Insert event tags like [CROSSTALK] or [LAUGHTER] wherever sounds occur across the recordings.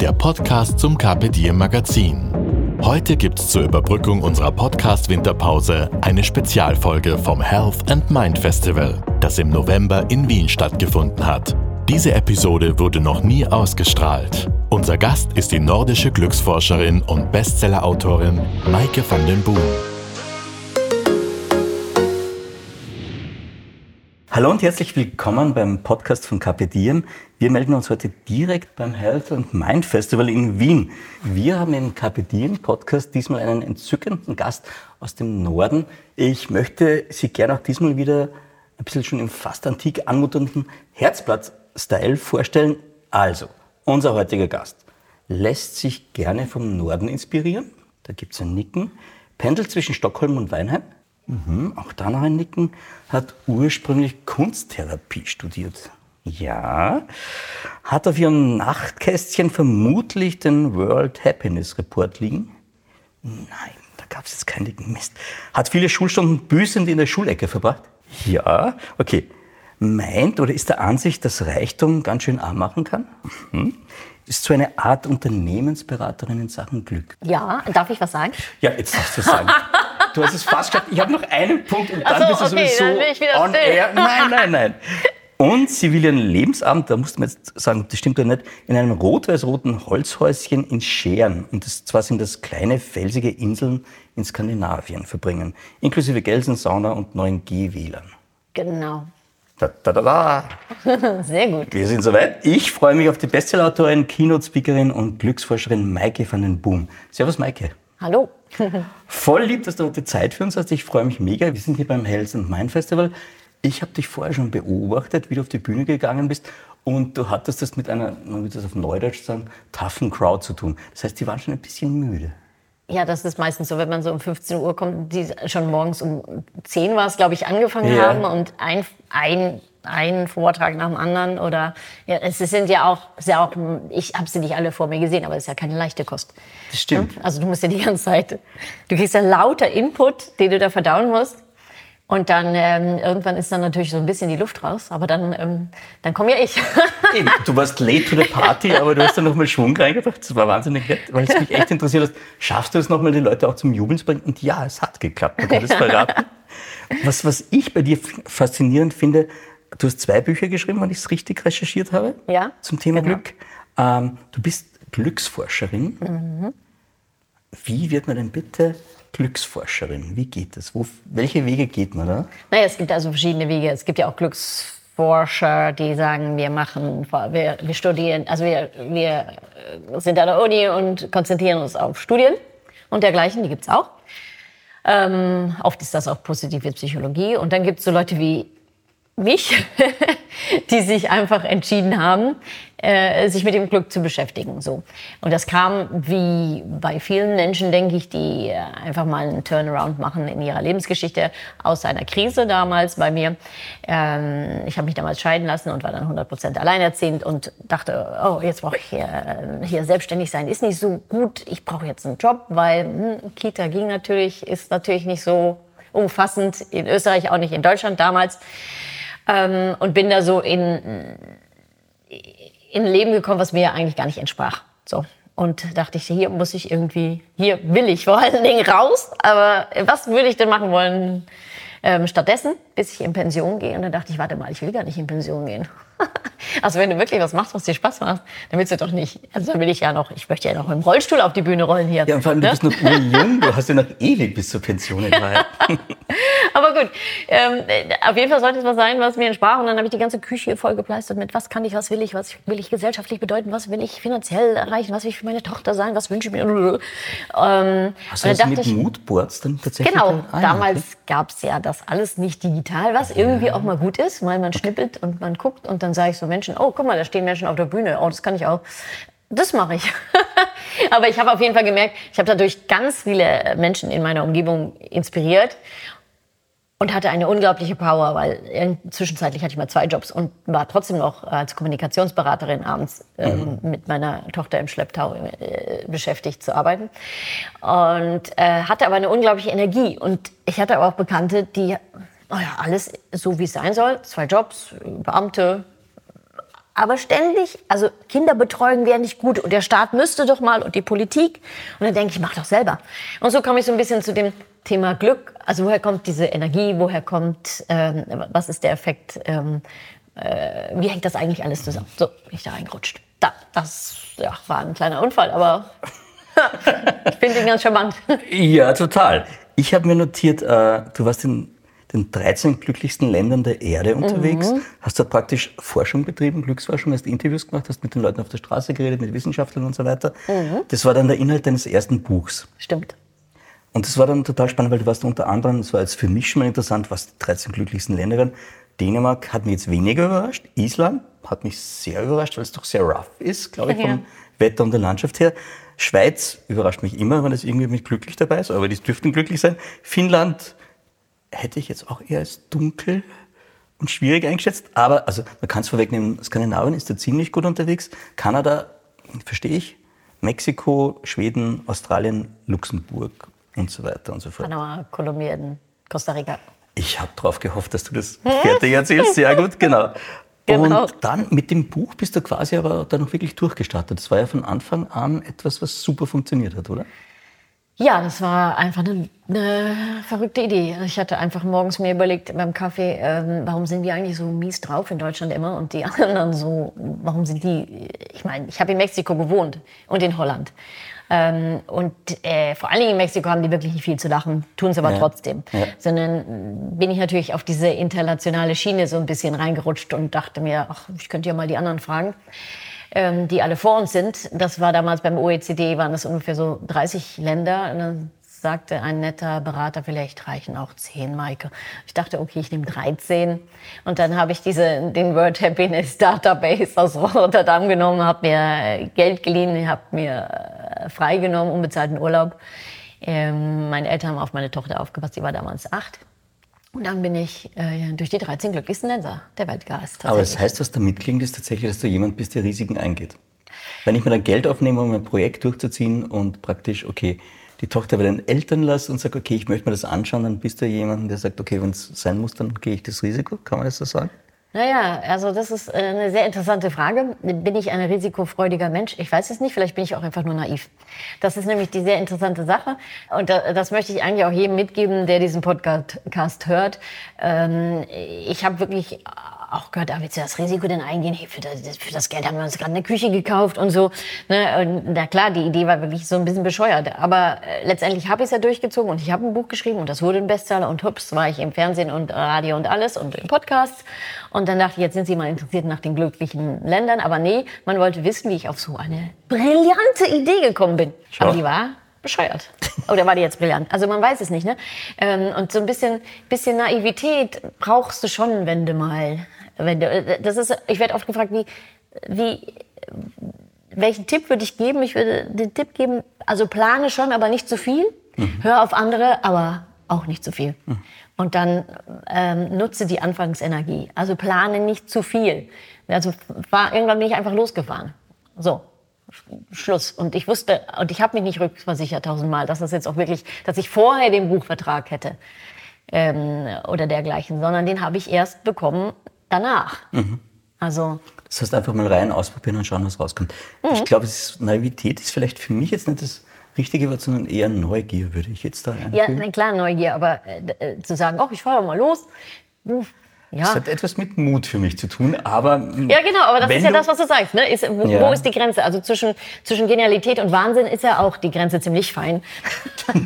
der Podcast zum Carpe Diem Magazin. Heute gibt's zur Überbrückung unserer Podcast-Winterpause eine Spezialfolge vom Health and Mind Festival, das im November in Wien stattgefunden hat. Diese Episode wurde noch nie ausgestrahlt. Unser Gast ist die nordische Glücksforscherin und Bestsellerautorin Maike van den Boom. Hallo und herzlich willkommen beim Podcast von Carpe. Wir melden uns heute direkt beim Health and Mind Festival in Wien. Wir haben im Carpe Podcast diesmal einen entzückenden Gast aus dem Norden. Ich möchte Sie gerne auch diesmal wieder ein bisschen schon im fast antik anmutenden Herzblatt-Style vorstellen. Also, unser heutiger Gast lässt sich gerne vom Norden inspirieren. Da gibt es ein Nicken. Pendelt zwischen Stockholm und Weinheim. Mhm, auch da noch ein Nicken. Hat ursprünglich Kunsttherapie studiert. Ja. Hat auf ihrem Nachtkästchen vermutlich den World Happiness Report liegen. Nein, da gab es jetzt keinen. Mist. Hat viele Schulstunden büßend in der Schulecke verbracht. Ja. Okay. Meint oder ist der Ansicht, dass Reichtum ganz schön arm machen kann? Mhm. Ist so eine Art Unternehmensberaterin in Sachen Glück. Ja, darf ich was sagen? Ja, jetzt darfst du sagen. [LAUGHS] Du hast es fast geschafft. Ich habe noch einen Punkt und dann so, bist du okay, sowieso dann ich wieder on still. air. Nein, nein, nein. Und sie will ihren Lebensabend, da musst du mir jetzt sagen, das stimmt oder nicht, in einem rot-weiß-roten Holzhäuschen in Scheren. Und das, zwar sind das kleine felsige Inseln in Skandinavien verbringen. Inklusive Gelsen, Sauna und 9G-WLAN. Genau. Da, da, da, da. [LAUGHS] Sehr gut. Wir sind soweit. Ich freue mich auf die Bestsellerautorin, Keynote-Speakerin und Glücksforscherin Maike van den Boom. Servus, Maike. Hallo. Voll lieb, dass du heute Zeit für uns hast. Ich freue mich mega. Wir sind hier beim Health and Mind Festival. Ich habe dich vorher schon beobachtet, wie du auf die Bühne gegangen bist. Und du hattest das mit einer, man würde das auf Neudeutsch sagen, toughen Crowd zu tun. Das heißt, die waren schon ein bisschen müde. Ja, das ist meistens so, wenn man so um 15 Uhr kommt, die schon morgens um 10 war es, glaube ich, angefangen Ja. haben und ein, ein, ein Vortrag nach dem anderen oder ja, es sind ja auch, ja auch ich habe sie nicht alle vor mir gesehen, aber es ist ja keine leichte Kost. Das stimmt. Also du musst ja die ganze Zeit, du kriegst ja lauter Input, den du da verdauen musst. Und dann ähm, irgendwann ist dann natürlich so ein bisschen die Luft raus, aber dann, ähm, dann komme ja ich. Eben, du warst late to the party, aber du hast da nochmal Schwung reingebracht. Das war wahnsinnig nett, weil es mich echt interessiert hat. Schaffst du es nochmal, die Leute auch zum Jubeln zu bringen? Und ja, es hat geklappt. Man kann das verraten. [LAUGHS] Was, was ich bei dir faszinierend finde, du hast zwei Bücher geschrieben, wenn ich es richtig recherchiert habe, Ja, zum Thema genau. Glück. Ähm, du bist Glücksforscherin. Mhm. Wie wird man denn bitte Glücksforscherin? Wie geht das? Wo, welche Wege geht man da? Naja, es gibt also verschiedene Wege. Es gibt ja auch Glücksforscher, die sagen, wir machen, wir, wir studieren, also wir, wir äh, sind an der Uni und konzentrieren uns auf Studien und dergleichen, die gibt's auch. Ähm, oft ist das auch positive Psychologie. Und dann gibt's so Leute wie mich, [LAUGHS] die sich einfach entschieden haben, äh, sich mit dem Glück zu beschäftigen. So. Und das kam wie bei vielen Menschen, denke ich, die äh, einfach mal einen Turnaround machen in ihrer Lebensgeschichte aus einer Krise damals bei mir. Ähm, ich habe mich damals scheiden lassen und war dann 100% alleinerziehend und dachte, oh, jetzt brauche ich hier, äh, hier selbstständig sein. Ist nicht so gut, ich brauche jetzt einen Job, weil hm, Kita ging natürlich, ist natürlich nicht so umfassend, in Österreich auch nicht, in Deutschland damals ähm, und bin da so in, in ein Leben gekommen, was mir eigentlich gar nicht entsprach. So. Und dachte ich, hier muss ich irgendwie, hier will ich vor allen Dingen raus, aber was würde ich denn machen wollen ähm, stattdessen, bis ich in Pension gehe? Und dann dachte ich, warte mal, ich will gar nicht in Pension gehen. [LAUGHS] also wenn du wirklich was machst, was dir Spaß macht, dann willst du doch nicht, also dann will ich ja noch, ich möchte ja noch im Rollstuhl auf die Bühne rollen hier. Ja, und vor allem, du Ne? bist noch urjung, du hast ja noch [LAUGHS] ewig bis zur Pension in Wahrheit. [LAUGHS] Aber gut, ähm, auf jeden Fall sollte es was sein, was mir entsprach. Und dann habe ich die ganze Küche vollgepleistert mit, was kann ich, was will ich, was will ich gesellschaftlich bedeuten, was will ich finanziell erreichen, was will ich für meine Tochter sein, was wünsche ich mir. Ähm, Hast du dann das mit ich, Moodboards dann tatsächlich? Genau, dann- ja, damals okay. gab es ja das alles nicht digital, was irgendwie auch mal gut ist, weil man schnippelt und man guckt und dann sage ich so Menschen, oh, guck mal, da stehen Menschen auf der Bühne, oh, das kann ich auch. Das mache ich. [LAUGHS] Aber ich habe auf jeden Fall gemerkt, ich habe dadurch ganz viele Menschen in meiner Umgebung inspiriert und hatte eine unglaubliche Power, weil zwischenzeitlich hatte ich mal zwei Jobs und war trotzdem noch als Kommunikationsberaterin abends ähm, mhm. mit meiner Tochter im Schlepptau äh, beschäftigt zu arbeiten und äh, hatte aber eine unglaubliche Energie und ich hatte aber auch Bekannte, die oh ja, alles so wie es sein soll, zwei Jobs, Beamte, aber ständig, also Kinderbetreuung wäre nicht gut und der Staat müsste doch mal und die Politik. Und dann denke ich, mach doch selber. Und so komme ich so ein bisschen zu dem Thema Glück. Also woher kommt diese Energie? Woher kommt, ähm, was ist der Effekt? Ähm, äh, wie hängt das eigentlich alles zusammen? So bin ich da reingerutscht. Da, das ja, war ein kleiner Unfall, aber [LAUGHS] ich finde ihn ganz charmant. Ja, total. Ich habe mir notiert, äh, du warst in den 13 glücklichsten Ländern der Erde unterwegs. Mhm. Hast dort praktisch Forschung betrieben, Glücksforschung, hast Interviews gemacht, hast mit den Leuten auf der Straße geredet, mit Wissenschaftlern und so weiter. Mhm. Das war dann der Inhalt deines ersten Buchs. Stimmt. Und das war dann total spannend, weil du warst unter anderem, das war jetzt für mich schon mal interessant, was die 13 glücklichsten Länder waren. Dänemark hat mich jetzt weniger überrascht. Island hat mich sehr überrascht, weil es doch sehr rough ist, glaube ich, vom ja. Wetter und der Landschaft her. Schweiz überrascht mich immer, wenn es irgendwie mit glücklich dabei ist, aber die dürften glücklich sein. Finnland hätte ich jetzt auch eher als dunkel und schwierig eingeschätzt. Aber also man kann es vorwegnehmen, Skandinavien ist da ziemlich gut unterwegs. Kanada, verstehe ich. Mexiko, Schweden, Australien, Luxemburg und so weiter und so fort. Panama, Kolumbien, Costa Rica. Ich habe darauf gehofft, dass du das fertig erzählst. Sehr gut, genau. [LAUGHS] Genau. Und dann mit dem Buch bist du quasi aber dann noch wirklich durchgestartet. Das war ja von Anfang an etwas, was super funktioniert hat, oder? Ja, das war einfach eine, eine, verrückte Idee. Ich hatte einfach morgens mir überlegt beim Kaffee, ähm, warum sind wir eigentlich so mies drauf in Deutschland immer und die [LAUGHS] anderen so, warum sind die, ich meine, ich habe in Mexiko gewohnt und in Holland. Ähm, und äh, vor allen Dingen in Mexiko haben die wirklich nicht viel zu lachen, tun es aber ja. trotzdem. Ja. Sondern bin ich natürlich auf diese internationale Schiene so ein bisschen reingerutscht und dachte mir, ach, ich könnte ja mal die anderen fragen ähm, die alle vor uns sind. Das war damals beim OECD, waren das ungefähr so 30 Länder. Und dann sagte ein netter Berater, vielleicht reichen auch 10, Maike. Ich dachte, okay, ich nehme 13. Und dann habe ich diese, den World Happiness Database aus Rotterdam genommen, habe mir Geld geliehen, habe mir äh, freigenommen, unbezahlten Urlaub. Ähm, meine Eltern haben auf meine Tochter aufgepasst, die war damals acht. Und dann bin ich äh, durch die 13 glücklichsten Länder der Welt gereist. Aber das heißt, was damit klingt, ist tatsächlich, dass du jemand bist, der Risiken eingeht. Wenn ich mir dann Geld aufnehme, um ein Projekt durchzuziehen und praktisch, okay, die Tochter bei den Eltern lasse und sagt, okay, ich möchte mir das anschauen, dann bist du jemand, der sagt, okay, wenn es sein muss, dann gehe ich das Risiko. Kann man das so sagen? Naja, also das ist äh, eine sehr interessante Frage. Bin ich ein risikofreudiger Mensch? Ich weiß es nicht, vielleicht bin ich auch einfach nur naiv. Das ist nämlich die sehr interessante Sache. Und das möchte ich eigentlich auch jedem mitgeben, der diesen Podcast hört. Ähm, ich habe wirklich auch gehört, ah, willst du das Risiko denn eingehen? Hey, für, das, für das Geld haben wir uns gerade eine Küche gekauft und so. Ne? Und na klar, die Idee war wirklich so ein bisschen bescheuert. Aber äh, letztendlich habe ich es ja durchgezogen und ich habe ein Buch geschrieben und das wurde ein Bestseller und hups, war ich im Fernsehen und Radio und alles und im Podcast. Und dann dachte ich, jetzt sind Sie mal interessiert nach den glücklichen Ländern. Aber nee, man wollte wissen, wie ich auf so eine brillante Idee gekommen bin. Schau. Aber die war bescheuert. Oder war die jetzt brillant? Also man weiß es nicht, ne? Ähm, und so ein bisschen, bisschen Naivität brauchst du schon, wenn du mal wenn du, das ist, ich werde oft gefragt, wie, wie, welchen Tipp würde ich geben? Ich würde den Tipp geben, also plane schon, aber nicht zu viel. Mhm. Hör auf andere, aber auch nicht zu viel. Mhm. Und dann ähm, nutze die Anfangsenergie. Also plane nicht zu viel. Also war, irgendwann bin ich einfach losgefahren. So, Schluss. Und ich wusste, und ich habe mich nicht rückversichert tausendmal, dass das jetzt auch wirklich, dass ich vorher den Buchvertrag hätte ähm, oder dergleichen, sondern den habe ich erst bekommen, danach. Mhm. Also das heißt, einfach mal rein ausprobieren und schauen, was rauskommt. Mhm. Ich glaube, Naivität ist vielleicht für mich jetzt nicht das richtige Wort, sondern eher Neugier, würde ich jetzt da einfügen. Ja, na klar, Neugier, aber äh, äh zu sagen, oh, ich fahre mal los. Ja. Das hat etwas mit Mut für mich zu tun, aber. Ja, genau, aber das ist ja das, was du sagst. Ne? Ist, wo, ja. wo, ist die Grenze? Also zwischen, zwischen Genialität und Wahnsinn ist ja auch die Grenze ziemlich fein. [LAUGHS]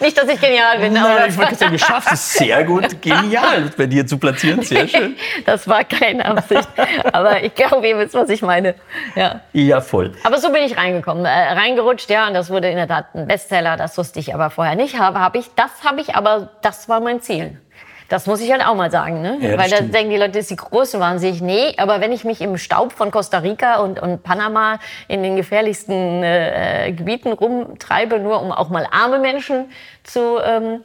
Nicht, dass ich genial bin. Nein, aber ich wollte sagen, du schaffst es sehr gut, genial bei dir zu platzieren. Sehr [LAUGHS] schön. das war keine Absicht. Aber ich glaube, ihr wisst, was ich meine. Ja, ja voll. Aber so bin ich reingekommen, äh, reingerutscht, ja. Und das wurde in der Tat ein Bestseller. Das wusste ich aber vorher nicht. Habe, habe ich, das habe ich, aber das war mein Ziel. Das muss ich halt auch mal sagen, ne? Ja, Weil da denken die Leute, das ist die Größenwahnsinnig. Nee, aber wenn ich mich im Staub von Costa Rica und, und Panama in den gefährlichsten äh, Gebieten rumtreibe, nur um auch mal arme Menschen zu, ähm,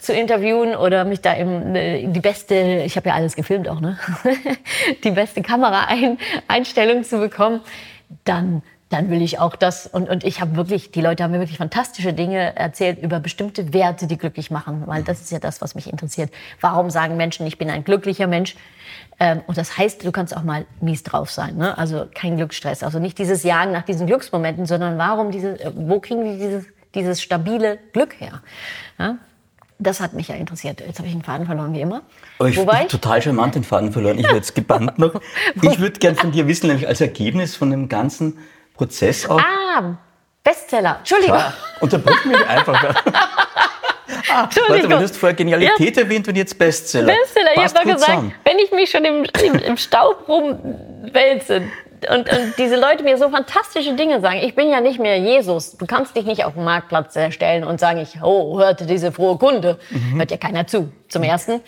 zu interviewen oder mich da im, äh, die beste, ich habe ja alles gefilmt auch, ne? [LAUGHS] die beste Kameraeinstellung zu bekommen, dann dann will ich auch das. Und, und ich habe wirklich, die Leute haben mir wirklich fantastische Dinge erzählt über bestimmte Werte, die glücklich machen, weil das ist ja das, was mich interessiert. Warum sagen Menschen, ich bin ein glücklicher Mensch? Ähm, und das heißt, du kannst auch mal mies drauf sein. Ne? Also kein Glücksstress. Also nicht dieses Jagen nach diesen Glücksmomenten, sondern warum diese, äh, wo kriegen die dieses, dieses stabile Glück her? Ja? Das hat mich ja interessiert. Jetzt habe ich den Faden verloren, wie immer. Aber ich Wobei, total charmant den Faden verloren. Ich wäre jetzt gebannt noch. [LAUGHS] Ich würde gern von dir wissen, nämlich als Ergebnis von dem ganzen Prozess auch. ah, Bestseller. Entschuldigung. Unterbrich mich einfach. [LAUGHS] ah, warte, Entschuldigung. du hast vorher Genialität erwähnt und jetzt Bestseller. Bestseller. Ich Passt habe doch gut gesagt, zusammen. wenn ich mich schon im, im, im Staub rumwälze und, und diese Leute mir so fantastische Dinge sagen, ich bin ja nicht mehr Jesus. Du kannst dich nicht auf den Marktplatz stellen und sagen, ich oh, hörte diese frohe Kunde. Mhm. Hört ja keiner zu, zum Ersten.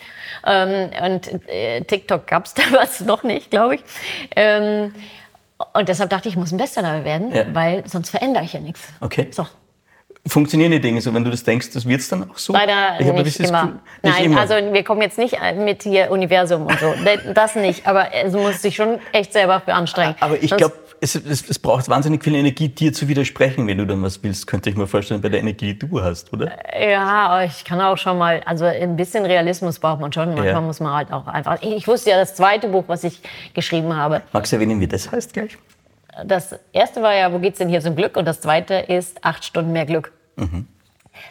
Ähm, und äh, TikTok gab es [LAUGHS] damals noch nicht, glaube ich. Ähm, und deshalb dachte ich, ich muss ein Bestseller werden, Ja. weil sonst verändere ich ja nichts. Okay. So. Funktionieren die Dinge so, wenn du das denkst, das wird es dann auch so? Leider Ich nicht bisschen das immer. Gefühl- nicht Nein, immer. also wir kommen jetzt nicht mit hier Universum und so. [LAUGHS] Das nicht. Aber es muss sich schon echt selber für anstrengen. Aber ich glaube, es, es, es braucht wahnsinnig viel Energie, dir zu widersprechen, wenn du dann was willst, könnte ich mir vorstellen, bei der Energie, die du hast, oder? Ja, ich kann auch schon mal, also ein bisschen Realismus braucht man schon. Manchmal Ja. muss man halt auch einfach. Ich wusste ja, das zweite Buch, was ich geschrieben habe, Magst du erwähnen, wie das heißt gleich? das erste war ja, wo geht's denn hier zum Glück? Und das zweite ist acht Stunden mehr Glück.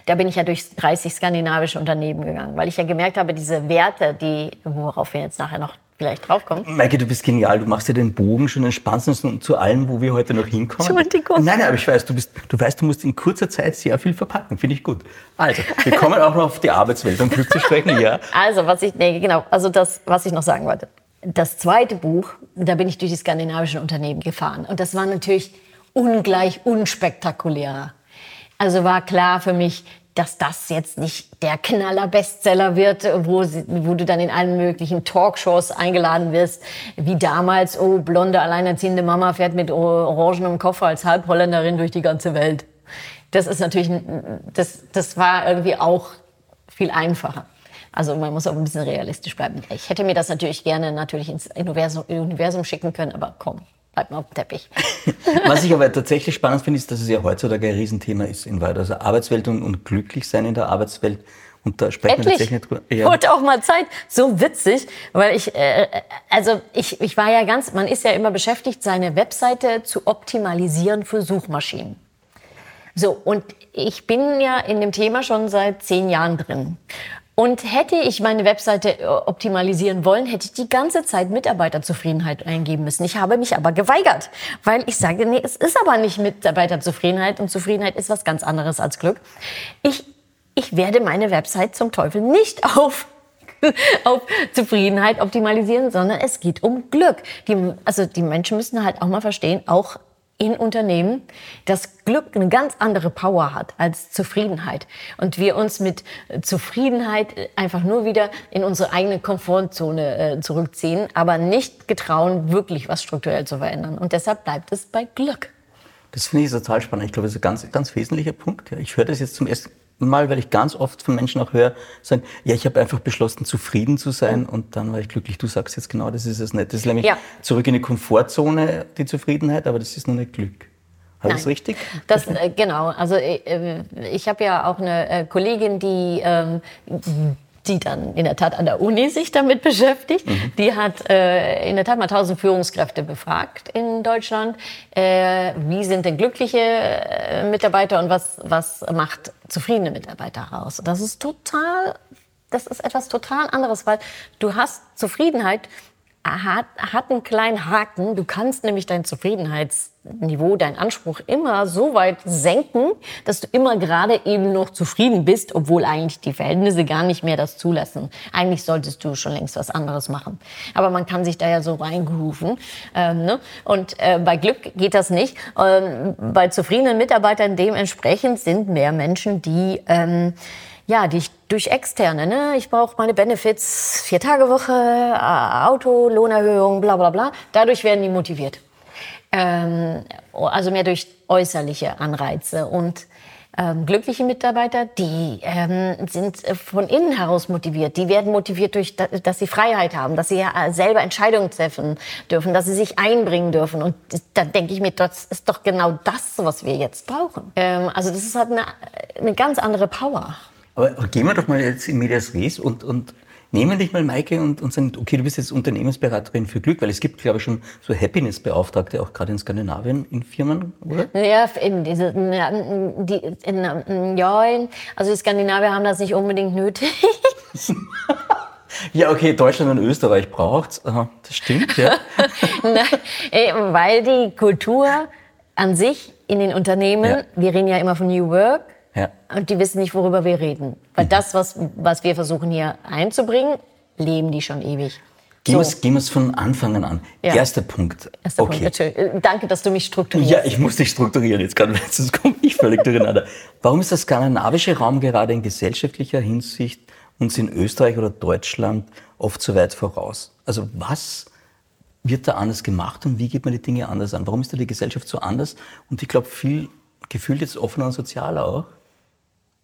Da bin ich ja durch 30 skandinavische Unternehmen gegangen, weil ich ja gemerkt habe, diese Werte, die, worauf wir jetzt nachher noch vielleicht draufkommen. Maike, du bist genial. Du machst ja den Bogen schon spannendsten zu allem, wo wir heute noch hinkommen. Entschuldigung. Nein, nein, aber ich weiß, du, bist, du weißt, du musst in kurzer Zeit sehr viel verpacken. Finde ich gut. Also, wir kommen auch noch auf die Arbeitswelt und Glück zu sprechen, ja. Also, was ich, nee, genau, also das, was ich noch sagen wollte. Das zweite Buch, da bin ich durch die skandinavischen Unternehmen gefahren. Und das war natürlich ungleich unspektakulärer. Also war klar für mich, dass das jetzt nicht der Knaller-Bestseller wird, wo, wo du dann in allen möglichen Talkshows eingeladen wirst, wie damals, oh, blonde, alleinerziehende Mama fährt mit orangenem Koffer als Halbholländerin durch die ganze Welt. Das ist natürlich, das, das war irgendwie auch viel einfacher. Also man muss auch ein bisschen realistisch bleiben. Ich hätte mir das natürlich gerne natürlich ins Universum, Universum schicken können, aber komm, bleib mal auf dem Teppich. [LAUGHS] Was ich aber tatsächlich spannend finde, ist, dass es ja heutzutage ein Riesenthema ist in weit. Also Arbeitswelt und, und glücklich sein in der Arbeitswelt. Und da sprechen wir Endlich. tatsächlich nicht drüber. Wurde auch mal Zeit. So witzig, weil ich, äh, also ich, ich war ja ganz, man ist ja immer beschäftigt, seine Webseite zu optimalisieren für Suchmaschinen. So, und ich bin ja in dem Thema schon seit zehn Jahren drin. Und hätte ich meine Webseite äh, optimalisieren wollen, hätte ich die ganze Zeit Mitarbeiterzufriedenheit eingeben müssen. Ich habe mich aber geweigert, weil ich sage, nee, es ist aber nicht Mitarbeiterzufriedenheit und Zufriedenheit ist was ganz anderes als Glück. Ich, ich werde meine Website zum Teufel nicht [LAUGHS] auf auf Zufriedenheit optimalisieren, sondern es geht um Glück. Die, also die Menschen müssen halt auch mal verstehen, auch in Unternehmen, dass Glück eine ganz andere Power hat als Zufriedenheit. Und wir uns mit Zufriedenheit einfach nur wieder in unsere eigene Komfortzone äh, zurückziehen, aber nicht getrauen, wirklich was strukturell zu verändern. Und deshalb bleibt es bei Glück. Das finde ich total spannend. Ich glaube, das ist ein ganz, ganz wesentlicher Punkt. Ich höre das jetzt zum ersten Mal, weil ich ganz oft von Menschen auch höre, sagen, ja, ich habe einfach beschlossen, zufrieden zu sein und dann war ich glücklich. Du sagst jetzt genau, das ist es nicht. Das ist nämlich Ja. zurück in die Komfortzone, die Zufriedenheit, aber das ist noch nicht Glück. Habe ich richtig? Das, äh, genau, also äh, ich habe ja auch eine äh, Kollegin, die, ähm, die dann in der Tat an der Uni sich damit beschäftigt. Die hat äh, in der Tat mal 1000 Führungskräfte befragt in Deutschland. Äh, wie sind denn glückliche äh, Mitarbeiter und was, was macht zufriedene Mitarbeiter aus? Das ist total, das ist etwas total anderes, weil du hast Zufriedenheit, hat, hat einen kleinen Haken. Du kannst nämlich dein Zufriedenheitsniveau, deinen Anspruch immer so weit senken, dass du immer gerade eben noch zufrieden bist, obwohl eigentlich die Verhältnisse gar nicht mehr das zulassen. Eigentlich solltest du schon längst was anderes machen. Aber man kann sich da ja so reingerufen. Ähm, ne? Und äh, bei Glück geht das nicht. Ähm, bei zufriedenen Mitarbeitern dementsprechend sind mehr Menschen, die, ähm, ja, die, durch Externe. Ne? Ich brauche meine Benefits, vier Tage Woche, äh, Auto, Lohnerhöhung, bla bla bla. Dadurch werden die motiviert. Ähm, also mehr durch äußerliche Anreize. Und ähm, glückliche Mitarbeiter, die ähm, sind von innen heraus motiviert. Die werden motiviert durch, dass sie Freiheit haben, dass sie äh, selber Entscheidungen treffen dürfen, dass sie sich einbringen dürfen. Und da denke ich mir, das ist doch genau das, was wir jetzt brauchen. Ähm, also das ist halt eine, eine ganz andere Power. Aber gehen wir doch mal jetzt in Medias Res und, und nehmen dich mal, Maike, und, und sagen, okay, du bist jetzt Unternehmensberaterin für Glück, weil es gibt, glaube ich, schon so Happiness-Beauftragte, auch gerade in Skandinavien, in Firmen, oder? Ja, in diese, die, in, ja, also die Skandinavier haben das nicht unbedingt nötig. Ja, okay, Deutschland und Österreich braucht's. Das stimmt, ja. [LAUGHS] Nein, weil die Kultur an sich in den Unternehmen, ja. wir reden ja immer von New Work, ja. Und die wissen nicht, worüber wir reden. Weil mhm. das, was, was wir versuchen hier einzubringen, leben die schon ewig. Gehen so. wir es von Anfang an. Ja. Erster Punkt. Erster okay. Punkt, äh, Danke, dass du mich strukturierst. Ja, ich muss dich strukturieren jetzt gerade, sonst komme ich völlig durcheinander. Warum ist der skandinavische Raum gerade in gesellschaftlicher Hinsicht uns in Österreich oder Deutschland oft so weit voraus? Also was wird da anders gemacht und wie geht man die Dinge anders an? Warum ist da die Gesellschaft so anders? Und ich glaube, viel gefühlt jetzt offener und sozialer auch.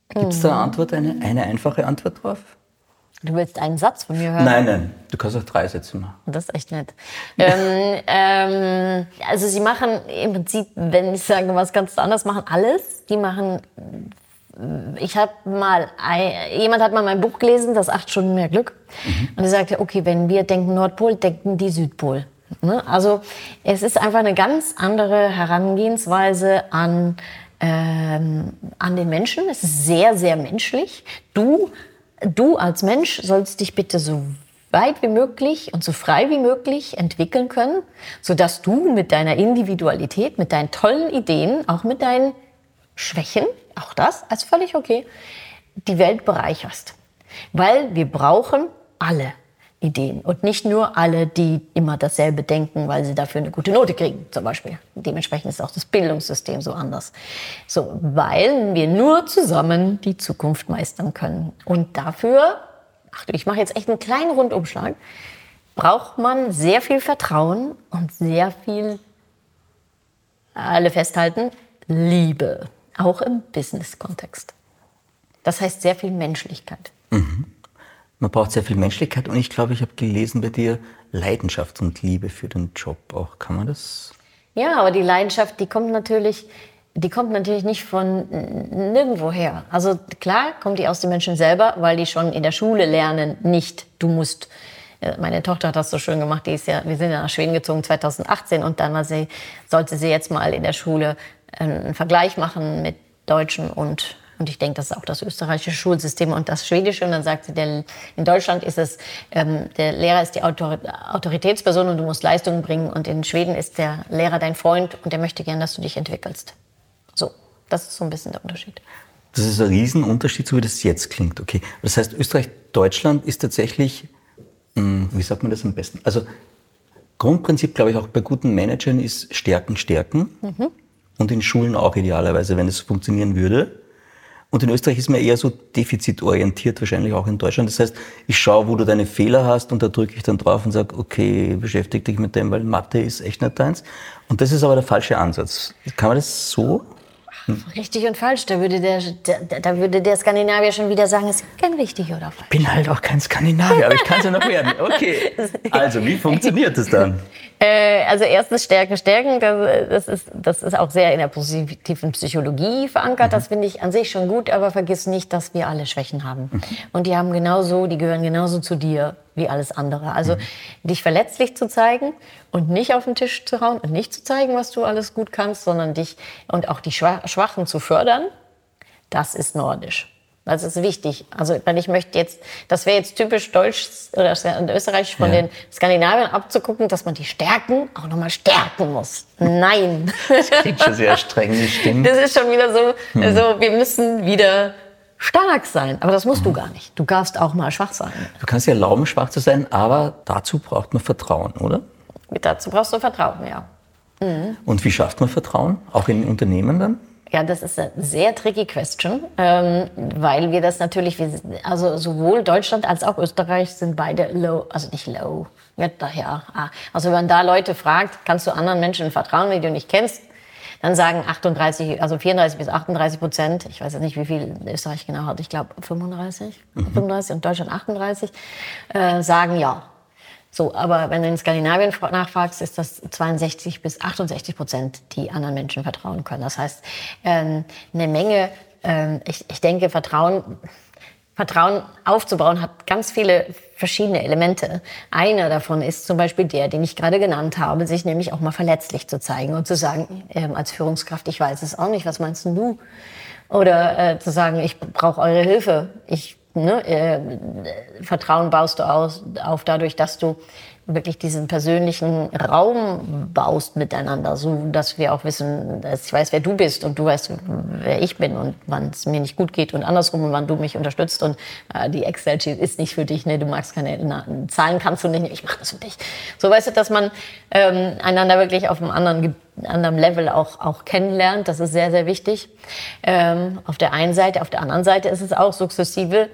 Gibt es da eine Antwort, eine, eine einfache Antwort drauf? Du willst einen Satz von mir hören? Nein, nein, du kannst auch drei Sätze machen. Das ist echt nett. ähm, [LAUGHS] ähm, also sie machen im Prinzip, wenn ich sage, was kannst du anders machen, alles. Die machen, ich habe mal, jemand hat mal mein Buch gelesen, das acht Stunden mehr Glück. Mhm. Und er sagte, okay, wenn wir denken Nordpol, denken die Südpol. Ne? Also es ist einfach eine ganz andere Herangehensweise an ähm, an den Menschen. Es ist sehr, sehr menschlich. Du, du als Mensch sollst dich bitte so weit wie möglich und so frei wie möglich entwickeln können, sodass du mit deiner Individualität, mit deinen tollen Ideen, auch mit deinen Schwächen, auch das als völlig okay, die Welt bereicherst. Weil wir brauchen alle. Ideen und nicht nur alle, die immer dasselbe denken, weil sie dafür eine gute Note kriegen, zum Beispiel. Dementsprechend ist auch das Bildungssystem so anders. So, weil wir nur zusammen die Zukunft meistern können. Und dafür, ach ich mache jetzt echt einen kleinen Rundumschlag, braucht man sehr viel Vertrauen und sehr viel, alle festhalten, Liebe, auch im Business-Kontext. Das heißt sehr viel Menschlichkeit. Mhm. Man braucht sehr viel Menschlichkeit und ich glaube, ich habe gelesen bei dir Leidenschaft und Liebe für den Job auch. Kann man das? Ja, aber die Leidenschaft, die kommt natürlich, die kommt natürlich nicht von nirgendwo her. Also klar kommt die aus den Menschen selber, weil die schon in der Schule lernen, nicht du musst. Äh, meine Tochter hat das so schön gemacht. Die ist ja, wir sind ja nach Schweden gezogen 2018 und dann sie, sollte sie jetzt mal in der Schule einen Vergleich machen mit Deutschen und und ich denke, das ist auch das österreichische Schulsystem und das schwedische. Und dann sagt sie, der, in Deutschland ist es, ähm, der Lehrer ist die Autor Autoritätsperson und du musst Leistungen bringen. Und in Schweden ist der Lehrer dein Freund und der möchte gern, dass du dich entwickelst. So, das ist so ein bisschen der Unterschied. Das ist ein Riesenunterschied, so wie das jetzt klingt. Okay, das heißt, Österreich-Deutschland ist tatsächlich, hm, wie sagt man das am besten? Also Grundprinzip, glaube ich, auch bei guten Managern ist Stärken, Stärken. Mhm. Und in Schulen auch idealerweise, wenn es funktionieren würde. Und in Österreich ist man eher so defizitorientiert, wahrscheinlich auch in Deutschland. Das heißt, ich schaue, wo du deine Fehler hast und da drücke ich dann drauf und sage, okay, beschäftige dich mit dem, weil Mathe ist echt nicht deins. Und das ist aber der falsche Ansatz. Kann man das so Richtig und falsch. Da würde der, der, da würde der Skandinavier schon wieder sagen, es ist kein richtig oder falsch. Ich bin halt auch kein Skandinavier, aber ich kann es ja noch werden. Okay. Also, wie funktioniert das dann? Äh, also erstens Stärken, Stärken. Das, ist, das ist auch sehr in der positiven Psychologie verankert. Mhm. Das finde ich an sich schon gut, aber vergiss nicht, dass wir alle Schwächen haben. Mhm. Und die haben genauso, die gehören genauso zu dir wie alles andere. Also mhm. dich verletzlich zu zeigen und nicht auf den Tisch zu hauen und nicht zu zeigen, was du alles gut kannst, sondern dich und auch die Schwachen zu fördern, das ist nordisch. Das ist wichtig. Also, wenn ich möchte jetzt, das wäre jetzt typisch deutsch oder österreichisch von ja. den Skandinaviern abzugucken, dass man die Stärken auch nochmal stärken muss. Nein. Das klingt schon sehr [LAUGHS] streng, das stimmt. Das ist schon wieder so, hm. also wir müssen wieder stark sein. Aber das musst mhm. du gar nicht. Du darfst auch mal schwach sein. Du kannst dir erlauben, schwach zu sein, aber dazu braucht man Vertrauen, oder? Dazu brauchst du Vertrauen, ja. Mhm. Und wie schafft man Vertrauen? Auch in Unternehmen dann? Ja, das ist eine sehr tricky question, ähm, weil wir das natürlich, wir, also sowohl Deutschland als auch Österreich sind beide low, also nicht low, ja, daher. Ah. Also wenn man da Leute fragt, kannst du anderen Menschen vertrauen, die du nicht kennst, dann sagen 38, also 34 bis 38 Prozent, ich weiß jetzt nicht, wie viel Österreich genau hat, ich glaube 35, mhm. 35 und Deutschland 38, äh, sagen ja. So, aber wenn du in Skandinavien nachfragst, ist das 62 bis 68 Prozent, die anderen Menschen vertrauen können. Das heißt, ähm, eine Menge, ähm, ich, ich denke, Vertrauen, Vertrauen aufzubauen hat ganz viele verschiedene Elemente. Einer davon ist zum Beispiel der, den ich gerade genannt habe, sich nämlich auch mal verletzlich zu zeigen und zu sagen, ähm, als Führungskraft, ich weiß es auch nicht, was meinst du? Oder äh, zu sagen, ich brauche eure Hilfe, ich ne, äh, Vertrauen baust du aus, auf dadurch, dass du wirklich diesen persönlichen Raum baust miteinander, so dass wir auch wissen, dass ich weiß, wer du bist und du weißt, wer ich bin und wann es mir nicht gut geht und andersrum und wann du mich unterstützt und äh, die Excel-Sheet ist nicht für dich, ne, du magst keine na, Zahlen kannst du nicht, ich mache das für dich. So weißt du, dass man ähm, einander wirklich auf einem anderen anderen Level auch, auch kennenlernt. Das ist sehr, sehr wichtig. Ähm, auf der einen Seite. Auf der anderen Seite ist es auch sukzessive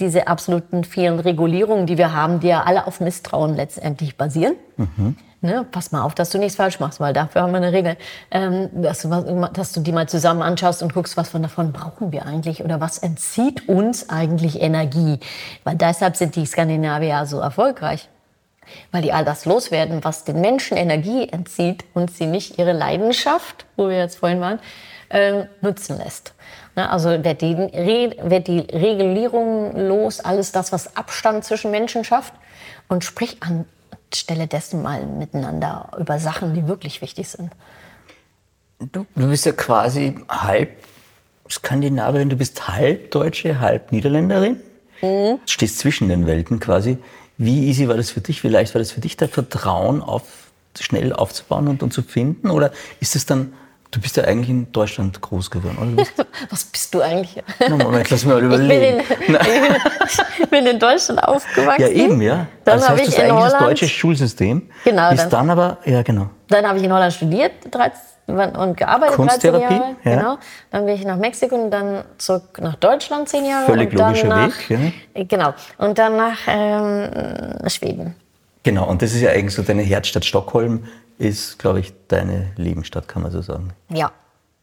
diese absoluten vielen Regulierungen, die wir haben, die ja alle auf Misstrauen letztendlich basieren. Mhm. Ne, pass mal auf, dass du nichts falsch machst, weil dafür haben wir eine Regel. Ähm, dass, du, dass du die mal zusammen anschaust und guckst, was von davon brauchen wir eigentlich oder was entzieht uns eigentlich Energie. Weil deshalb sind die Skandinavier so erfolgreich. Weil die all das loswerden, was den Menschen Energie entzieht und sie nicht ihre Leidenschaft, wo wir jetzt vorhin waren, äh, nutzen lässt. Ne, also wird die, wird die Regulierung los, alles das, was Abstand zwischen Menschen schafft und spricht anstelle dessen mal miteinander über Sachen, die wirklich wichtig sind. Du, du bist ja quasi halb Skandinavierin, du bist halb Deutsche, halb Niederländerin. Mhm. Du stehst zwischen den Welten quasi. Wie easy war das für dich? Wie leicht war das für dich, da Vertrauen auf, schnell aufzubauen und, und zu finden? Oder ist es dann Du bist ja eigentlich in Deutschland groß geworden, oder? [LAUGHS] Was bist du eigentlich? Na, Moment, lass mich mal überlegen. Ich bin in, [LAUGHS] ich [LAUGHS] bin in Deutschland aufgewachsen. Ja, eben, ja. Dann das heißt, ich das ist eigentlich Holland, das deutsche Schulsystem. Genau. Ist dann, dann aber, ja, genau. Dann habe ich in Holland studiert 13, und gearbeitet 13 Jahre. Ja. Genau. Dann bin ich nach Mexiko und dann zurück nach Deutschland 10 Jahre. Völlig und logischer nach, Weg. Ja. Genau. Und dann nach ähm, Schweden. Genau, und das ist ja eigentlich so deine Herzstadt Stockholm, ist, glaube ich, deine Lebensstadt, kann man so sagen. Ja,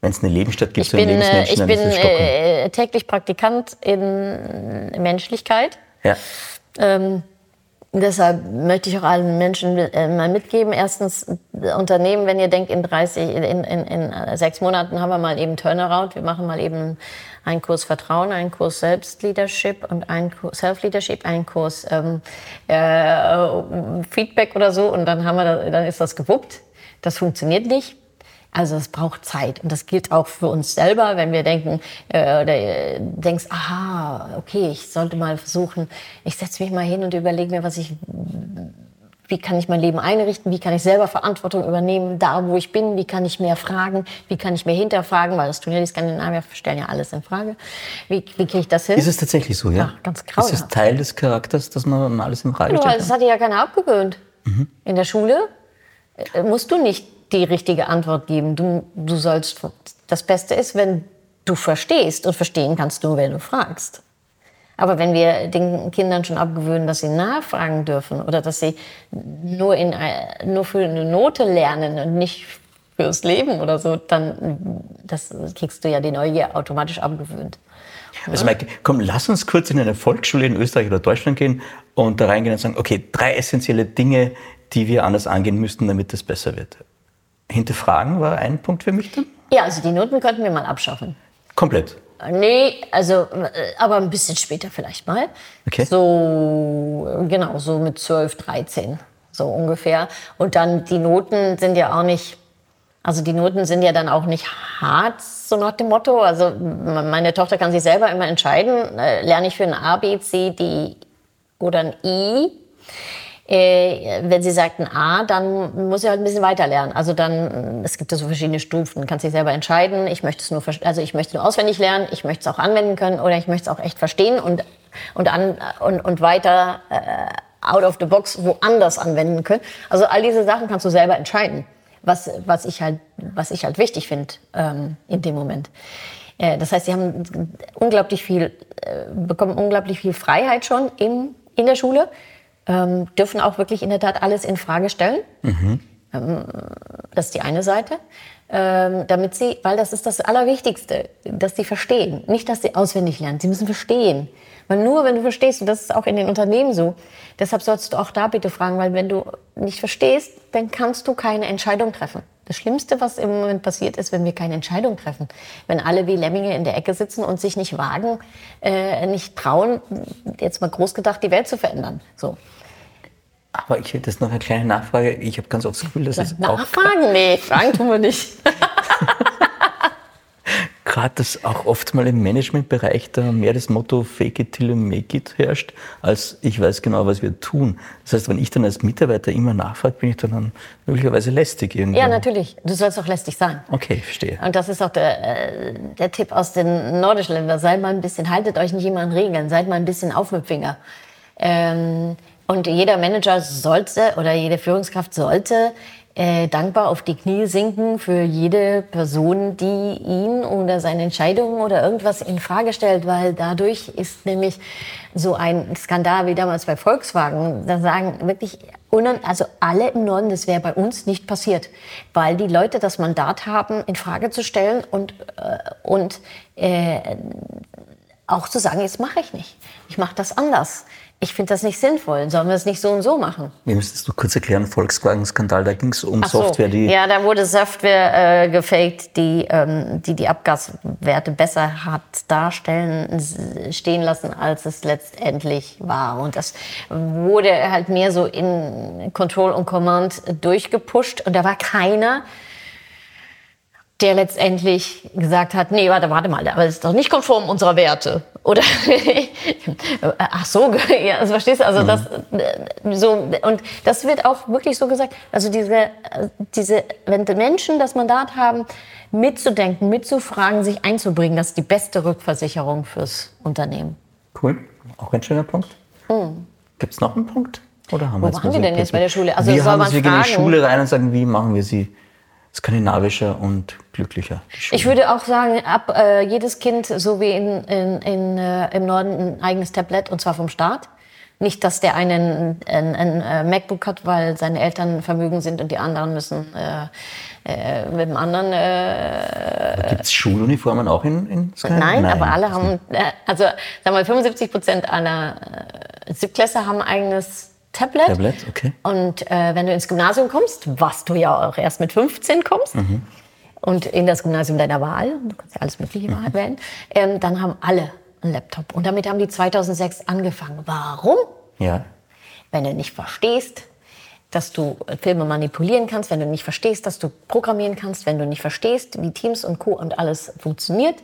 wenn es eine Lebensstadt gibt, ich so bin, Lebensmenschen, ich bin äh, täglich Praktikant in Menschlichkeit. Ja. Ähm, deshalb möchte ich auch allen Menschen äh, mal mitgeben. Erstens, Unternehmen, wenn ihr denkt, in 30, in, in, in sechs Monaten haben wir mal eben Turnaround. Wir machen mal eben einen Kurs Vertrauen, einen Kurs Selbstleadership und einen Kurs Self-Leadership, einen Kurs ähm, äh, Feedback oder so. Und dann haben wir, dann ist das gewuppt. Das funktioniert nicht. Also es braucht Zeit und das gilt auch für uns selber, wenn wir denken äh, oder äh, denkst, aha, okay, ich sollte mal versuchen, ich setze mich mal hin und überlege mir, was ich, wie kann ich mein Leben einrichten, wie kann ich selber Verantwortung übernehmen, da wo ich bin, wie kann ich mehr fragen, wie kann ich mehr hinterfragen, weil das tun ja die Skandinavier, stellen ja alles in Frage. Wie, wie kriege ich das hin? Ist es tatsächlich so, ja? ja ganz grauenhaft. Ist es Teil des Charakters, dass man alles in Frage stellt? Das hat ja keiner abgewöhnt. Mhm. In der Schule äh, musst du nicht die richtige Antwort geben. Du, du sollst, das Beste ist, wenn du verstehst und verstehen kannst du, wenn du fragst. Aber wenn wir den Kindern schon abgewöhnen, dass sie nachfragen dürfen oder dass sie nur, in, nur für eine Note lernen und nicht fürs Leben oder so, dann das kriegst du ja die Neugier automatisch abgewöhnt. Also Mike, komm, lass uns kurz in eine Volksschule in Österreich oder Deutschland gehen und da reingehen und sagen, okay, drei essentielle Dinge, die wir anders angehen müssten, damit es besser wird. Hinterfragen war ein Punkt für mich dann? Ja, also die Noten könnten wir mal abschaffen. Komplett? Nee, also, äh, aber ein bisschen später vielleicht mal. Okay. So, genau, so mit 12, 13, so ungefähr. Und dann, die Noten sind ja auch nicht, also die Noten sind ja dann auch nicht hart, so nach dem Motto. Also meine Tochter kann sich selber immer entscheiden, äh, lerne ich für ein A, B, C, D oder ein I äh, wenn sie sagt ein A, dann muss sie halt ein bisschen weiter lernen. Also dann, es gibt ja so verschiedene Stufen. Du kannst dich selber entscheiden. Ich möchte es nur, also ich möchte nur auswendig lernen, ich möchte es auch anwenden können oder ich möchte es auch echt verstehen und, und, an, und, und weiter äh, out of the box woanders anwenden können. Also all diese Sachen kannst du selber entscheiden. was, was, ich, halt, was ich halt wichtig finde ähm, in dem Moment. Äh, das heißt, sie haben unglaublich viel, äh, bekommen unglaublich viel Freiheit schon im, in der Schule, ähm, dürfen auch wirklich in der Tat alles in Frage stellen. Mhm. Ähm, das ist die eine Seite. Ähm, damit sie, weil das ist das Allerwichtigste, dass sie verstehen. Nicht, dass sie auswendig lernen. Sie müssen verstehen. Weil nur wenn du verstehst, und das ist auch in den Unternehmen so, deshalb sollst du auch da bitte fragen, weil wenn du nicht verstehst, dann kannst du keine Entscheidung treffen. Das Schlimmste, was im Moment passiert, ist, wenn wir keine Entscheidung treffen. Wenn alle wie Lemminge in der Ecke sitzen und sich nicht wagen, äh, nicht trauen, jetzt mal groß gedacht, die Welt zu verändern. So. Aber ich hätte jetzt noch eine kleine Nachfrage. Ich habe ganz oft das Gefühl, dass es Nachfragen? auch... Nachfragen? Nee, fragen tun wir nicht. [LAUGHS] gerade, dass auch oft mal im Managementbereich da mehr das Motto Fake it till you make it herrscht, als ich weiß genau, was wir tun. Das heißt, wenn ich dann als Mitarbeiter immer nachfrage, bin ich dann möglicherweise lästig irgendwie. Ja, natürlich. Du sollst auch lästig sein. Okay, verstehe. Und das ist auch der, äh, der Tipp aus den nordischen Ländern. Seid mal ein bisschen, haltet euch nicht immer an Regeln, seid mal ein bisschen auf mit Finger. Ähm, und jeder Manager sollte oder jede Führungskraft sollte äh, dankbar auf die Knie sinken für jede Person, die ihn oder seine Entscheidungen oder irgendwas in Frage stellt, weil dadurch ist nämlich so ein Skandal wie damals bei Volkswagen. Da sagen wirklich, also alle im Norden, das wäre bei uns nicht passiert, weil die Leute das Mandat haben, in Frage zu stellen und äh, und äh, auch zu sagen, jetzt mache ich nicht, ich mache das anders ich finde das nicht sinnvoll. Sollen wir es nicht so und so machen? Wie müsstest du kurz erklären, Volkswagen-Skandal, da ging es um so. Software, die... Ja, da wurde Software äh, gefaked, die, ähm, die die Abgaswerte besser hat darstellen, stehen lassen, als es letztendlich war. Und das wurde halt mehr so in Control und Command durchgepusht. Und da war keiner, der letztendlich gesagt hat, nee, warte, warte mal, aber das ist doch nicht konform unserer Werte. Oder [LAUGHS] ach so, [LAUGHS] ja, also verstehst du, also mhm. das äh, so und das wird auch wirklich so gesagt, also diese diese wenn die Menschen das Mandat haben, mitzudenken, mitzufragen, sich einzubringen, das ist die beste Rückversicherung fürs Unternehmen. Cool, auch ein schöner Punkt. Mhm. Gibt es noch einen Punkt? Oder haben Wo wir jetzt waren wir denn jetzt bei der Schule? Also wir haben wir gehen in die Schule rein und sagen, wie machen wir sie skandinavischer und glücklicher. Ich würde auch sagen, ab äh, jedes Kind, so wie in, in, in äh, im Norden, ein eigenes Tablet und zwar vom Staat. Nicht, dass der einen ein, ein, ein äh, MacBook hat, weil seine Eltern vermögen sind und die anderen müssen äh, äh, mit dem anderen. Äh, Gibt es Schuluniformen auch in, in Nein, Nein, aber alle haben, äh, also sagen wir mal, 75 Prozent aller äh, Siebtklässler haben ein eigenes Tablet. Tablet, okay. Und äh, wenn du ins Gymnasium kommst, was du ja auch erst mit 15 kommst, mhm. und in das Gymnasium deiner Wahl, du kannst ja alles Mögliche mhm. wählen, ähm, dann haben alle einen Laptop. Und damit haben die 2006 angefangen. Warum? Ja. Wenn du nicht verstehst, dass du Filme manipulieren kannst, wenn du nicht verstehst, dass du programmieren kannst, wenn du nicht verstehst, wie Teams und Co. und alles funktioniert,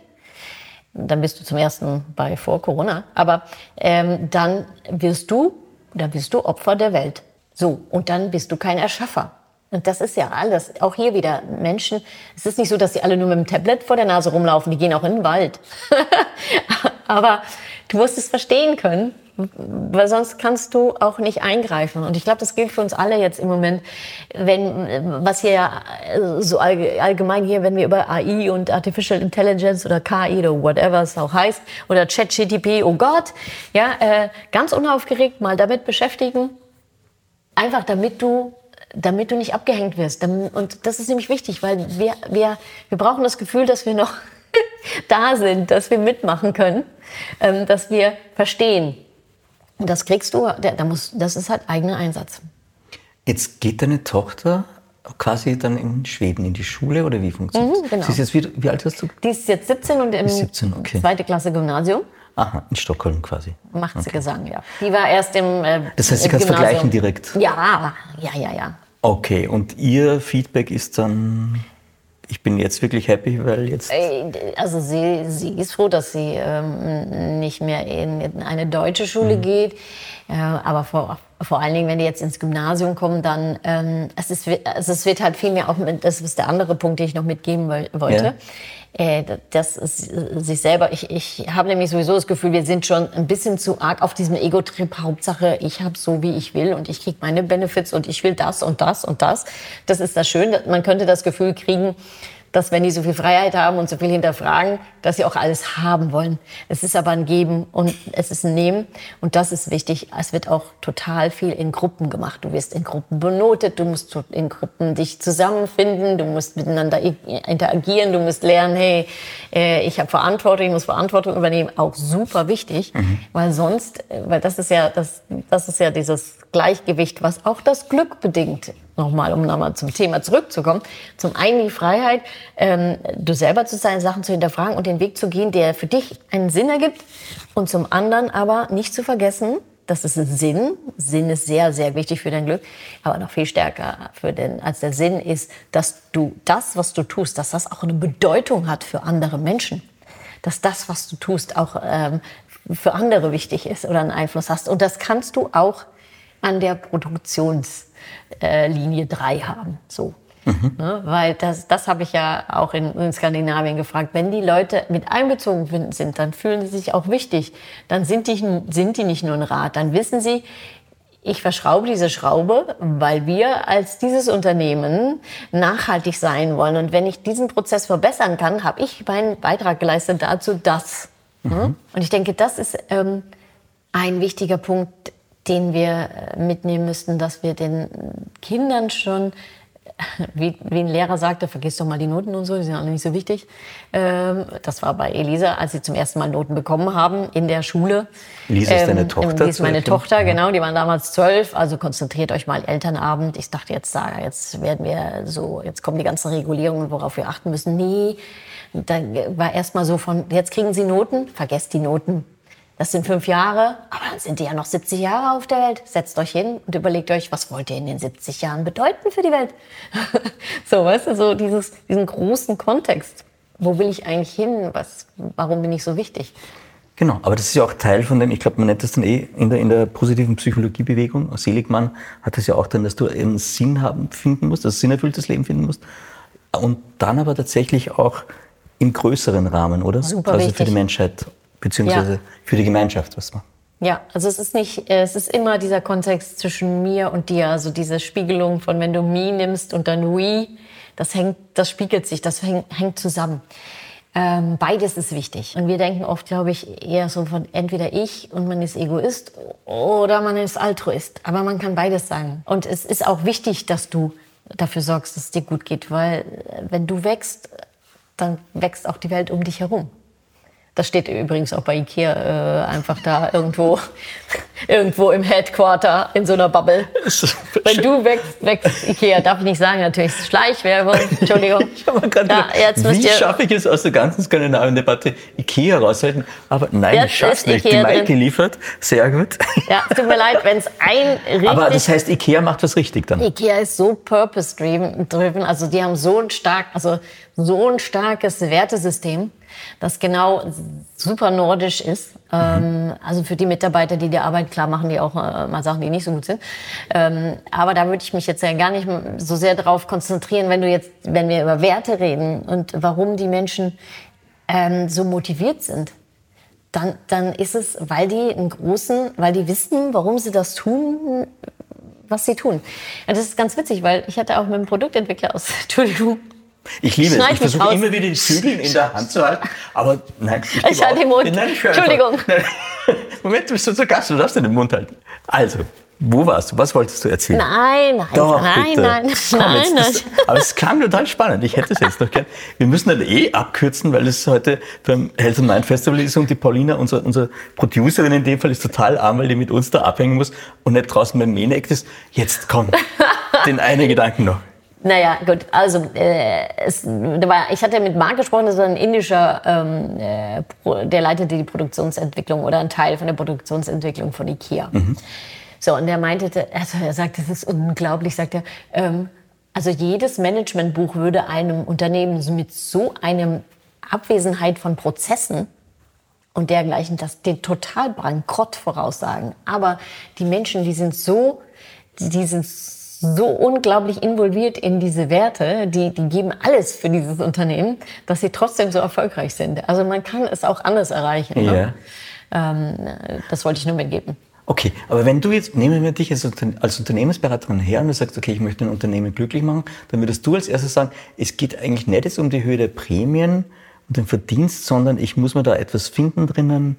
dann bist du zum ersten bei vor Corona, aber ähm, dann wirst du da bist du Opfer der Welt. So, und dann bist du kein Erschaffer. Und das ist ja alles. Auch hier wieder Menschen. Es ist nicht so, dass sie alle nur mit dem Tablet vor der Nase rumlaufen. Die gehen auch in den Wald. [LAUGHS] Aber du musst es verstehen können, weil sonst kannst du auch nicht eingreifen. Und ich glaube, das gilt für uns alle jetzt im Moment, wenn, was hier so allgemein hier, wenn wir über AI und Artificial Intelligence oder KI oder whatever es auch heißt, oder ChatGTP, oh Gott, ja, äh, ganz unaufgeregt mal damit beschäftigen, einfach damit du damit du nicht abgehängt wirst. Und das ist nämlich wichtig, weil wir, wir, wir brauchen das Gefühl, dass wir noch [LAUGHS] da sind, dass wir mitmachen können, ähm, dass wir verstehen, das kriegst du, da muss, das ist halt eigener Einsatz. Jetzt geht deine Tochter quasi dann in Schweden in die Schule oder wie funktioniert das? Mhm, genau. Sie ist jetzt wie, wie alt hast du? Die ist jetzt 17 und im 17, okay. zweite Klasse Gymnasium. Aha, in Stockholm quasi. Macht okay. sie Gesang, ja. Die war erst im äh, Das heißt, sie kann vergleichen direkt? Ja, ja, ja, ja. Okay, und ihr Feedback ist dann ich bin jetzt wirklich happy, weil jetzt. Also sie, sie ist froh, dass sie ähm, nicht mehr in, in eine deutsche Schule mhm. geht. Äh, aber vor, vor allen Dingen, wenn die jetzt ins Gymnasium kommen, dann ähm, es, ist, also es wird halt viel mehr auch mit, das ist der andere Punkt, den ich noch mitgeben wollte. Ja. Äh, das ist sich selber, ich, ich habe nämlich sowieso das Gefühl, wir sind schon ein bisschen zu arg auf diesem Ego-Trip. Hauptsache, ich habe so, wie ich will und ich kriege meine Benefits und ich will das und das und das. Das ist das Schöne. Man könnte das Gefühl kriegen, dass wenn die so viel Freiheit haben und so viel hinterfragen, dass sie auch alles haben wollen. Es ist aber ein Geben und es ist ein Nehmen und das ist wichtig. Es wird auch total viel in Gruppen gemacht. Du wirst in Gruppen benotet, du musst in Gruppen dich zusammenfinden, du musst miteinander interagieren, du musst lernen, hey, äh, ich habe Verantwortung, ich muss Verantwortung übernehmen. Auch super wichtig, mhm. weil sonst, äh, weil das ist ja das, das ist ja dieses Gleichgewicht, was auch das Glück bedingt nochmal, um nochmal zum Thema zurückzukommen. Zum einen die Freiheit, ähm, du selber zu sein, Sachen zu hinterfragen und den Weg zu gehen, der für dich einen Sinn ergibt. Und zum anderen aber nicht zu vergessen, das ist Sinn. Sinn ist sehr, sehr wichtig für dein Glück, aber noch viel stärker für den, als der Sinn ist, dass du das, was du tust, dass das auch eine Bedeutung hat für andere Menschen. Dass das, was du tust, auch ähm, für andere wichtig ist oder einen Einfluss hast. Und das kannst du auch an der Produktions- äh, Linie 3 haben. So. Mhm. Ne? Weil das, das habe ich ja auch in, in, Skandinavien gefragt. Wenn die Leute mit einbezogen sind, dann fühlen sie sich auch wichtig. Dann sind die, sind die nicht nur ein Rad. Dann wissen sie, ich verschraube diese Schraube, weil wir als dieses Unternehmen nachhaltig sein wollen. Und wenn ich diesen Prozess verbessern kann, habe ich meinen Beitrag geleistet dazu, das. Mhm. Und ich denke, das ist ähm, ein wichtiger Punkt, den wir äh, mitnehmen müssten, dass wir den Kindern schon, [LAUGHS] wie, wie ein Lehrer sagte, vergiss doch mal die Noten und so, die sind alle nicht so wichtig. Ähm, das war bei Elisa, als sie zum ersten Mal Noten bekommen haben in der Schule. Elisa ist deine ähm, Tochter? Die ist meine Tochter, genau. Die waren damals zwölf. Also konzentriert euch mal Elternabend. Ich dachte jetzt, jetzt werden wir so, jetzt kommen die ganzen Regulierungen, worauf wir achten müssen. Nee, da war erst mal so von, jetzt kriegen Sie Noten, vergesst die Noten das sind fünf Jahre, aber dann sind die ja noch 70 Jahre auf der Welt. Setzt euch hin und überlegt euch, was wollt ihr in den 70 Jahren bedeuten für die Welt? [LAUGHS] so, weißt du, so dieses, diesen großen Kontext. Wo will ich eigentlich hin? Was, warum bin ich so wichtig? Genau, aber das ist ja auch Teil von dem, ich glaube, man nennt das dann eh in der, in der positiven Psychologiebewegung. Seligmann hat das ja auch dann, dass du einen Sinn haben, finden musst, dass du sinnerfülltes Leben finden musst. Und dann aber tatsächlich auch im größeren Rahmen, oder? Super also wichtig. für die Menschheit beziehungsweise ja. für die Gemeinschaft, was man. Ja, also es ist nicht, es ist immer dieser Kontext zwischen mir und dir, also diese Spiegelung von wenn du me nimmst und dann we, das hängt, das spiegelt sich, das hängt, hängt zusammen. Ähm, beides ist wichtig. Und wir denken oft, glaube ich, eher so von entweder ich und man ist Egoist oder man ist Altruist. Aber man kann beides sein. Und es ist auch wichtig, dass du dafür sorgst, dass es dir gut geht, weil äh, wenn du wächst, dann wächst auch die Welt um dich herum. Das steht übrigens auch bei Ikea äh, einfach da irgendwo, [LAUGHS] irgendwo im Headquarter in so einer Bubble. Wenn du wächst, wächst Ikea. Darf ich nicht sagen, natürlich Schleichwerbung. [LAUGHS] Entschuldigung. Ich habe gerade ja, gedacht, wie schaffe ich es aus der ganzen Skandinavien-Debatte Ikea raushalten? Aber nein, jetzt ich schaff's nicht. Ikea die Maike liefert. Sehr gut. Ja, es tut mir leid, wenn es ein richtig... [LAUGHS] Aber das heißt, Ikea macht was richtig dann? Ikea ist so purpose-driven. Also die haben so ein stark, also so ein starkes Wertesystem das genau super nordisch ist. Ähm, also für die Mitarbeiter, die die Arbeit klar machen, die auch äh, mal Sachen, die nicht so gut sind. Ähm, aber da würde ich mich jetzt ja gar nicht so sehr darauf konzentrieren, wenn du jetzt, wenn wir über Werte reden und warum die Menschen ähm, so motiviert sind. Dann, dann ist es, weil die einen großen, weil die wissen, warum sie das tun, was sie tun. Und das ist ganz witzig, weil ich hatte auch mit einem Produktentwickler aus, [LAUGHS] Entschuldigung, ich liebe es. Ich versuche immer wieder die Zügel in der Hand zu halten. Aber nein, ich, ich halte den Mund. Nein, Entschuldigung. Nein. Moment, du bist so zu Gast, du darfst den Mund halten. Also, wo warst du? Was wolltest du erzählen? Nein, nein, Doch, nein, bitte. nein, Komm, nein, jetzt, das, aber es klang total spannend. Ich hätte es jetzt noch gern. Wir müssen halt eh abkürzen, weil es heute beim Health and Mind Festival ist und die Paulina, unsere, unsere Producerin in dem Fall, ist total arm, weil die mit uns da abhängen muss und nicht draußen beim Mähneck ist. Jetzt komm, [LAUGHS] den einen Gedanken noch. Naja, gut, also äh, es, war, ich hatte mit Marc gesprochen, das ist ein indischer, ähm, äh, der leitete die Produktionsentwicklung oder ein Teil von der Produktionsentwicklung von IKEA. Mhm. So, und der meinte, also er sagt, das ist unglaublich, sagt er, ähm, also jedes Managementbuch würde einem Unternehmen mit so einem Abwesenheit von Prozessen und dergleichen, das den total Bankrott voraussagen. Aber die Menschen, die sind so, die sind so unglaublich involviert in diese Werte, die, die geben alles für dieses Unternehmen, dass sie trotzdem so erfolgreich sind. Also man kann es auch anders erreichen. Ne? Ähm, das wollte ich nur mitgeben. Okay, aber wenn du jetzt, nehmen wir dich als, als Unternehmensberaterin her und du sagst, okay, ich möchte ein Unternehmen glücklich machen, dann würdest du als erstes sagen, es geht eigentlich nicht jetzt um die Höhe der Prämien und den Verdienst, sondern ich muss mir da etwas finden drinnen,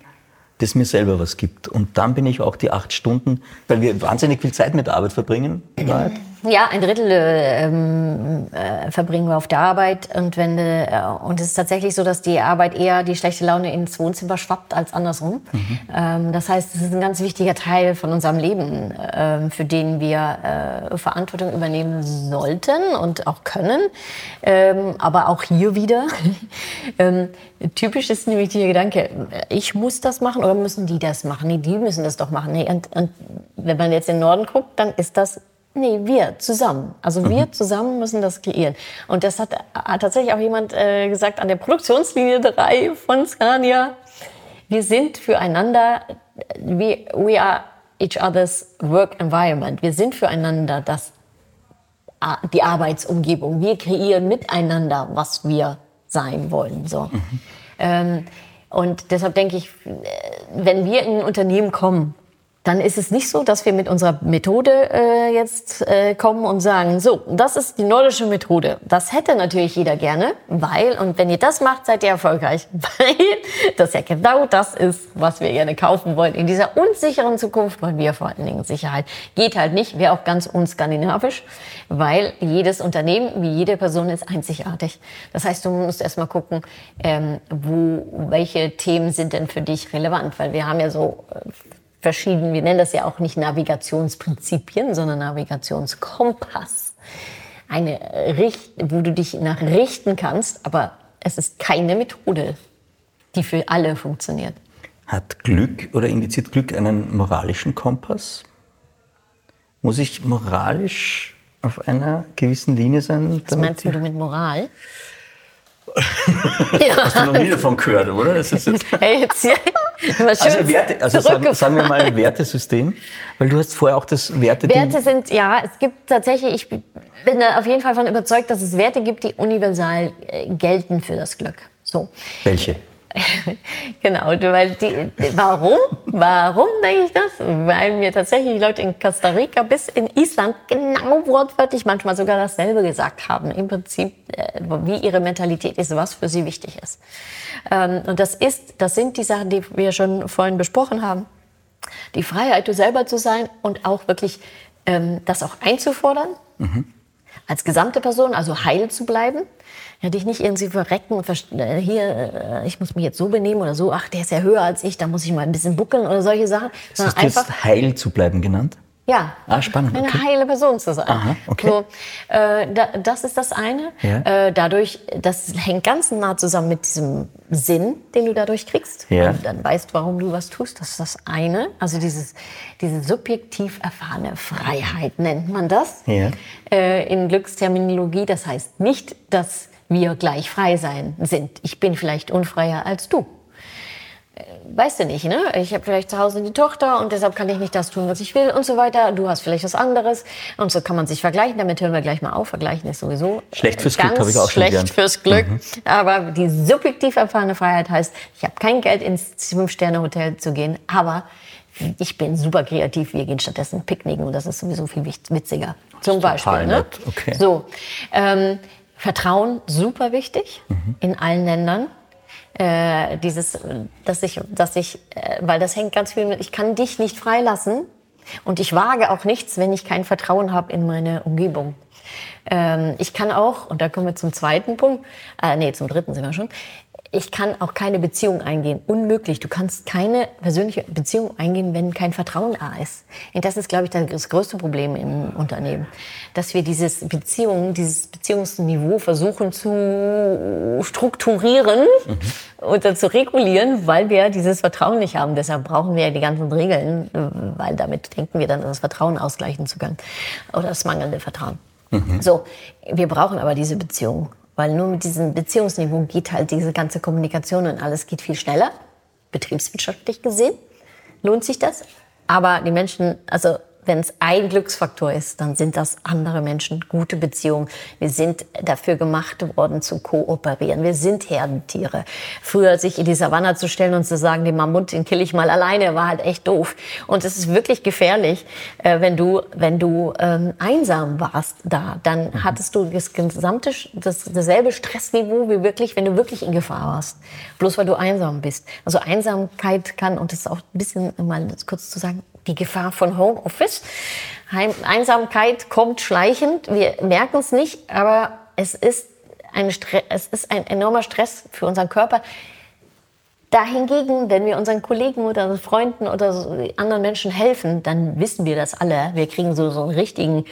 das mir selber was gibt. Und dann bin ich auch die acht Stunden, weil wir wahnsinnig viel Zeit mit der Arbeit verbringen. Right? Ja, ein Drittel ähm, äh, verbringen wir auf der Arbeit und wenn äh, und es ist tatsächlich so, dass die Arbeit eher die schlechte Laune ins Wohnzimmer schwappt als andersrum. Mhm. Ähm, das heißt, es ist ein ganz wichtiger Teil von unserem Leben, äh, für den wir äh, Verantwortung übernehmen sollten und auch können. Ähm, aber auch hier wieder [LAUGHS] ähm, typisch ist nämlich der Gedanke: Ich muss das machen oder müssen die das machen? Nee, die müssen das doch machen. Nee, und, und wenn man jetzt in den Norden guckt, dann ist das Nee, wir zusammen. Also wir mhm. zusammen müssen das kreieren. Und das hat, hat tatsächlich auch jemand äh, gesagt an der Produktionslinie 3 von Scania. Wir sind füreinander, we, we are each other's work environment. Wir sind füreinander das, die Arbeitsumgebung. Wir kreieren miteinander, was wir sein wollen. So. Mhm. Ähm, und deshalb denke ich, wenn wir in ein Unternehmen kommen, dann ist es nicht so, dass wir mit unserer Methode äh, jetzt äh, kommen und sagen, so, das ist die nordische Methode. Das hätte natürlich jeder gerne, weil, und wenn ihr das macht, seid ihr erfolgreich, [LAUGHS] weil das ja genau das ist, was wir gerne kaufen wollen. In dieser unsicheren Zukunft wollen wir vor allen Dingen Sicherheit. Geht halt nicht, wäre auch ganz unskandinavisch, weil jedes Unternehmen, wie jede Person ist einzigartig. Das heißt, du musst erstmal gucken, ähm, wo, welche Themen sind denn für dich relevant, weil wir haben ja so äh, verschiedenen, wir nennen das ja auch nicht Navigationsprinzipien, sondern Navigationskompass. Eine Richt wo du dich nach richten kannst, aber es ist keine Methode, die für alle funktioniert. Hat Glück oder indiziert Glück einen moralischen Kompass? Muss ich moralisch auf einer gewissen Linie sein? Was meinst du mit Moral? Ja. Hast du noch nie davon gehört, oder? Das ist jetzt [LAUGHS] hey, jetzt [LAUGHS] ja. also, Werte, also sagen, sagen, wir mal ein Wertesystem, weil du hast vorher auch das Werte. Werte sind ja, es gibt tatsächlich, ich bin auf jeden Fall davon überzeugt, dass es Werte gibt, die universal äh, gelten für das Glück. So. Welche? [LAUGHS] genau, weil die, warum? Warum denke ich das? Weil mir tatsächlich Leute in Costa Rica bis in Island genau wortwörtlich manchmal sogar dasselbe gesagt haben. Im Prinzip, äh, wie ihre Mentalität ist, was für sie wichtig ist. Ähm, und das ist, das sind die Sachen, die wir schon vorhin besprochen haben. Die Freiheit, du selber zu sein und auch wirklich ähm, das auch einzufordern. Mhm. Als gesamte Person, also heil zu bleiben ja, dich nicht irgendwie verrecken und äh, hier, äh, ich muss mich jetzt so benehmen oder so, ach, der ist ja höher als ich, da muss ich mal ein bisschen buckeln oder solche Sachen. Hast du einfach heil zu bleiben genannt? Ja, ah, spannend. eine okay. heile Person zu sein. Aha, okay. So, äh, da, das ist das eine. Ja. Äh, dadurch, das hängt ganz nah zusammen mit diesem Sinn, den du dadurch kriegst. Ja. Und dann weißt, warum du was tust. Das ist das eine. Also dieses, diese subjektiv erfahrene Freiheit nennt man das ja. äh, in Glücksterminologie. Das heißt nicht, dass wir gleich frei sein sind. Ich bin vielleicht unfreier als du. Äh, weißt du nicht, ne? Ich habe vielleicht zu Hause die Tochter und deshalb kann ich nicht das tun, was ich will und so weiter. Du hast vielleicht was anderes und so kann man sich vergleichen. Damit hören wir gleich mal auf. Vergleichen ist sowieso schlecht fürs Glück, habe ich auch schon Schlecht fürs Glück. Mhm. Aber die subjektiv erfahrene Freiheit heißt, ich habe kein Geld ins Fünf-Sterne-Hotel zu gehen, aber ich bin super kreativ. Wir gehen stattdessen picknicken und das ist sowieso viel witziger. Zum Beispiel. Ne? Okay. So. Ähm, Vertrauen super wichtig mhm. in allen Ländern. Äh, dieses, dass ich, dass ich, äh, weil das hängt ganz viel mit, ich kann dich nicht freilassen und ich wage auch nichts, wenn ich kein Vertrauen habe in meine Umgebung. Ähm, ich kann auch, und da kommen wir zum zweiten Punkt, äh, nee, zum dritten sind wir schon, ich kann auch keine Beziehung eingehen. Unmöglich. Du kannst keine persönliche Beziehung eingehen, wenn kein Vertrauen da ist. Und das ist, glaube ich, das größte Problem im Unternehmen. Dass wir dieses Beziehung, dieses Beziehungsniveau versuchen zu strukturieren mhm. oder zu regulieren, weil wir dieses Vertrauen nicht haben. Deshalb brauchen wir die ganzen Regeln, weil damit denken wir dann, das Vertrauen ausgleichen zu können. Oder das mangelnde Vertrauen. Mhm. So. Wir brauchen aber diese Beziehung. Weil nur mit diesem Beziehungsniveau geht halt diese ganze Kommunikation und alles geht viel schneller. betriebswirtschaftlich gesehen lohnt sich das. Aber die Menschen, also wenn es ein Glücksfaktor ist, dann sind das andere Menschen, gute Beziehungen. Wir sind dafür gemacht worden zu kooperieren. Wir sind Herdentiere. Früher sich in die Savanne zu stellen und zu sagen, den Mammut, den kill ich mal alleine, war halt echt doof. Und es ist wirklich gefährlich, äh, wenn du, wenn du ähm, einsam warst da, dann mhm. hattest du das gesamte, das, dasselbe Stressniveau wie wirklich, wenn du wirklich in Gefahr warst. Bloß weil du einsam bist. Also Einsamkeit kann, und das ist auch ein bisschen, mal kurz zu sagen, die Gefahr von Homeoffice. Einsamkeit kommt schleichend. Wir merken es nicht, aber es ist, ein es ist ein enormer Stress für unseren Körper. Dahingegen, wenn wir unseren Kollegen oder Freunden oder anderen Menschen helfen, dann wissen wir das alle. Wir kriegen so, so einen richtigen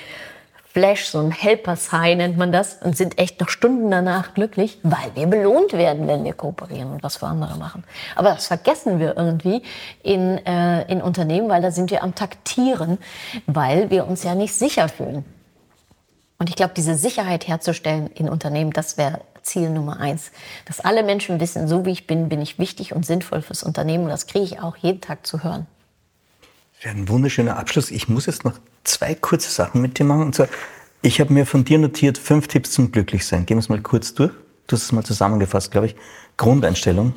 Flash, so ein Helper-Sign nennt man das, und sind echt noch Stunden danach glücklich, weil wir belohnt werden, wenn wir kooperieren und was für andere machen. Aber das vergessen wir irgendwie in, äh, in Unternehmen, weil da sind wir am Taktieren, weil wir uns ja nicht sicher fühlen. Und ich glaube, diese Sicherheit herzustellen in Unternehmen, das wäre Ziel Nummer eins. Dass alle Menschen wissen, so wie ich bin, bin ich wichtig und sinnvoll fürs Unternehmen. Und das kriege ich auch jeden Tag zu hören. Ja, ein wunderschöner Abschluss. Ich muss jetzt noch zwei kurze Sachen mit dir machen. Und zwar, ich habe mir von dir notiert fünf Tipps zum Glücklichsein. Gehen wir es mal kurz durch. Du hast es mal zusammengefasst, glaube ich. Grundeinstellung.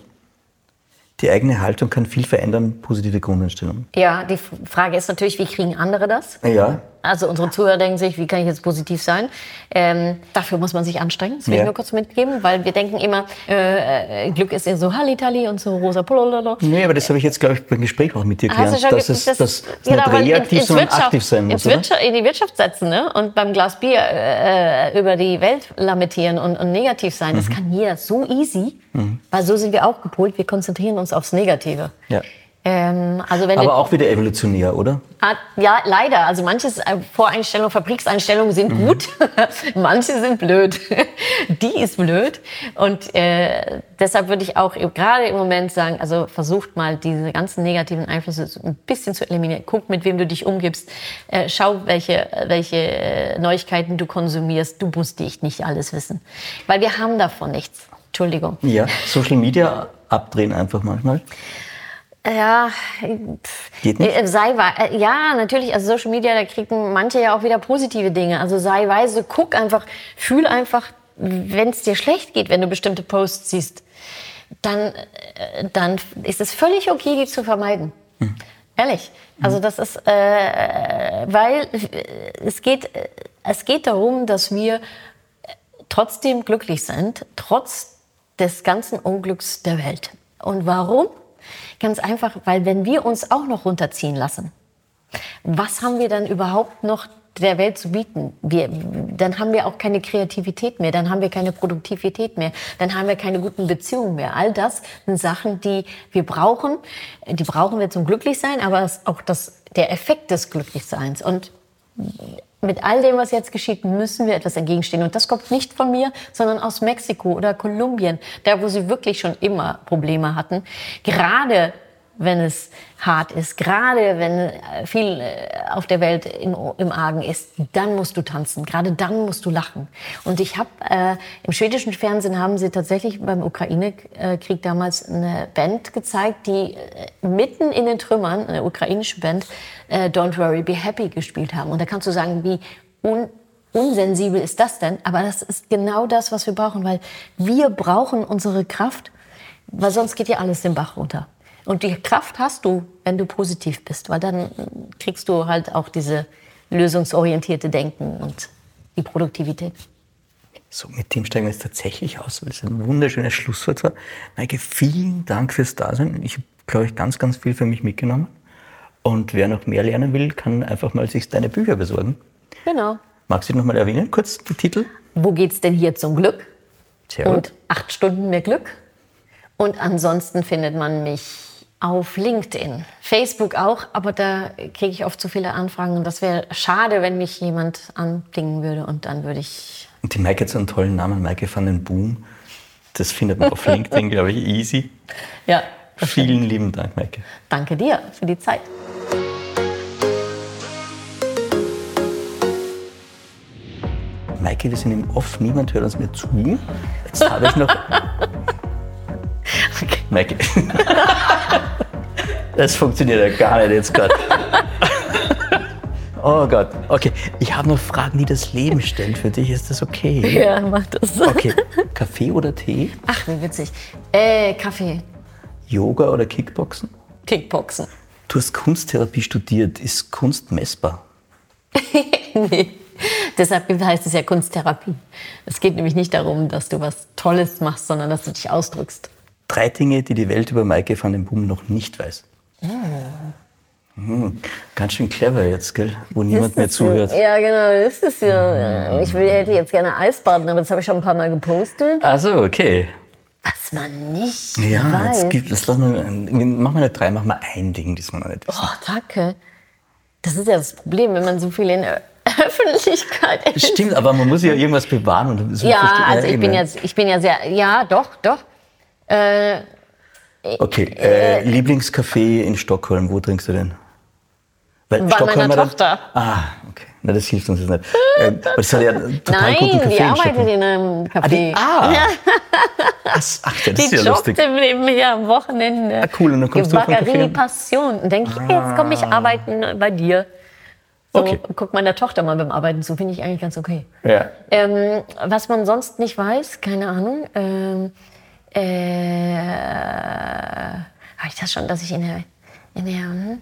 Die eigene Haltung kann viel verändern, positive Grundeinstellung. Ja, die Frage ist natürlich, wie kriegen andere das? Ja. Also unsere Zuhörer denken sich, wie kann ich jetzt positiv sein? Ähm, dafür muss man sich anstrengen, das will ja. ich nur kurz mitgeben, weil wir denken immer, äh, Glück ist ja so Hallitalli und so rosa Polololo. Nee, aber das habe ich jetzt, glaube ich, beim Gespräch auch mit dir gelernt, dass es das, das genau, nicht reaktiv, in, sondern aktiv sein muss, in die Wirtschaft setzen ne? und beim Glas Bier äh, über die Welt lamentieren und, und negativ sein, mhm. das kann jeder so easy, mhm. weil so sind wir auch gepolt, wir konzentrieren uns aufs Negative. Ja. Ähm, also wenn Aber auch wieder evolutionär, oder? Ah, ja, leider. Also manche äh, Voreinstellungen, Fabrikseinstellungen sind mhm. gut, [LAUGHS] manche sind blöd. [LAUGHS] Die ist blöd. Und äh, deshalb würde ich auch gerade im Moment sagen, also versucht mal diese ganzen negativen Einflüsse ein bisschen zu eliminieren. Guck, mit wem du dich umgibst. Äh, schau, welche, welche Neuigkeiten du konsumierst. Du musst dich nicht alles wissen. Weil wir haben davon nichts. Entschuldigung. Ja, Social Media abdrehen einfach manchmal. Ja, Geht nicht? Äh, sei äh, ja natürlich. Also Social Media, da kriegen manche ja auch wieder positive Dinge. Also sei weise, guck einfach, fühl einfach, wenn es dir schlecht geht, wenn du bestimmte Posts siehst, dann, äh, dann ist es völlig okay, die zu vermeiden. Hm. Ehrlich. Also das ist, äh, weil es geht, es geht darum, dass wir trotzdem glücklich sind, trotz des ganzen Unglücks der Welt. Und warum? Ganz einfach, weil wenn wir uns auch noch runterziehen lassen, was haben wir dann überhaupt noch der Welt zu bieten? Wir, dann haben wir auch keine Kreativität mehr, dann haben wir keine Produktivität mehr, dann haben wir keine guten Beziehungen mehr. All das sind Sachen, die wir brauchen. Die brauchen wir zum Glücklichsein, aber auch das, der Effekt des Glücklichseins. Und mit all dem, was jetzt geschieht, müssen wir etwas entgegenstehen. Und das kommt nicht von mir, sondern aus Mexiko oder Kolumbien, da wo sie wirklich schon immer Probleme hatten. Gerade wenn es hart ist, gerade wenn äh, viel äh, auf der Welt im, im Argen ist, dann musst du tanzen, gerade dann musst du lachen. Und ich habe äh, im schwedischen Fernsehen haben sie tatsächlich beim Ukraine-Krieg damals eine Band gezeigt, die äh, mitten in den Trümmern, eine ukrainische Band, äh, Don't Worry, Be Happy gespielt haben. Und da kannst du sagen, wie un unsensibel ist das denn? Aber das ist genau das, was wir brauchen, weil wir brauchen unsere Kraft, weil sonst geht ja alles den Bach runter. Und die Kraft hast du, wenn du positiv bist, weil dann kriegst du halt auch diese lösungsorientierte Denken und die Produktivität. So, mit dem steigen wir jetzt tatsächlich aus, weil es ein wunderschönes Schlusswort war. Maike, vielen Dank fürs Dasein. Ich habe, glaube ich, ganz, ganz viel für mich mitgenommen. Und wer noch mehr lernen will, kann einfach mal sich deine Bücher besorgen. Genau. Magst du noch mal erwähnen, kurz die Titel? Wo geht's denn hier zum Glück? Sehr gut. Und acht Stunden mehr Glück. Und ansonsten findet man mich auf LinkedIn, Facebook auch, aber da kriege ich oft zu viele Anfragen und das wäre schade, wenn mich jemand anklingen würde und dann würde ich. Und die Maike hat so einen tollen Namen, Maike van den Boom. Das findet man auf LinkedIn, glaube ich, easy. Ja. Vielen lieben Dank, Maike. Danke dir für die Zeit. Maike, wir sind im Off, niemand hört uns mehr zu. Jetzt habe ich noch [LAUGHS] Maike. [LAUGHS] Das funktioniert ja gar nicht jetzt gerade. [LAUGHS] Oh Gott. Okay, ich habe noch Fragen, die das Leben stellt. Für dich ist das okay? Ja, mach das. Okay, Kaffee oder Tee? Ach, wie witzig. Äh, Kaffee. Yoga oder Kickboxen? Kickboxen. Du hast Kunsttherapie studiert. Ist Kunst messbar? [LAUGHS] nee. Deshalb heißt es ja Kunsttherapie. Es geht nämlich nicht darum, dass du was Tolles machst, sondern dass du dich ausdrückst. Drei Dinge, die die Welt über Maike van den Boom noch nicht weiß. Hm, ganz schön clever jetzt, gell? Wo niemand mehr zuhört. Ja, genau, das ist ja. Ich will, hätte jetzt gerne Eisbaden, aber das habe ich schon ein paar Mal gepostet. Also okay. Was man nicht Ja, weiß. jetzt gibt es. Lass mal, mach mal nicht drei, mach mal ein Ding, das wir noch nicht wissen. Oh, danke. Das ist ja das Problem, wenn man so viel in der [LAUGHS] Öffentlichkeit ist. Stimmt, aber man muss ja irgendwas bewahren. Und so Ja, also ich bin ja. jetzt, ich bin ja sehr, ja, doch, doch. Äh, Okay, äh, Lieblingscafé in Stockholm, wo trinkst du denn? Weil Bei meiner Stockholmer dann- Tochter. Ah, okay. Na, das hilft uns jetzt nicht. [LAUGHS] Äh, aber das hat ja total guten nein, Kaffee die in arbeitet Stockholm. in einem Ah, die, Café. ah. Ach, ach, das Die ist ja lustig. im Leben hier am Wochenende. Ah, cool, und dann kommst du auf Café? Passion. Und denke ich, jetzt komme ich arbeiten bei dir. So, Okay. guck meiner Tochter mal beim Arbeiten zu, finde ich eigentlich ganz okay. Ja. Ähm, was man sonst nicht weiß, keine Ahnung. Ähm, äh, habe ich das schon, dass ich in der, in der hm?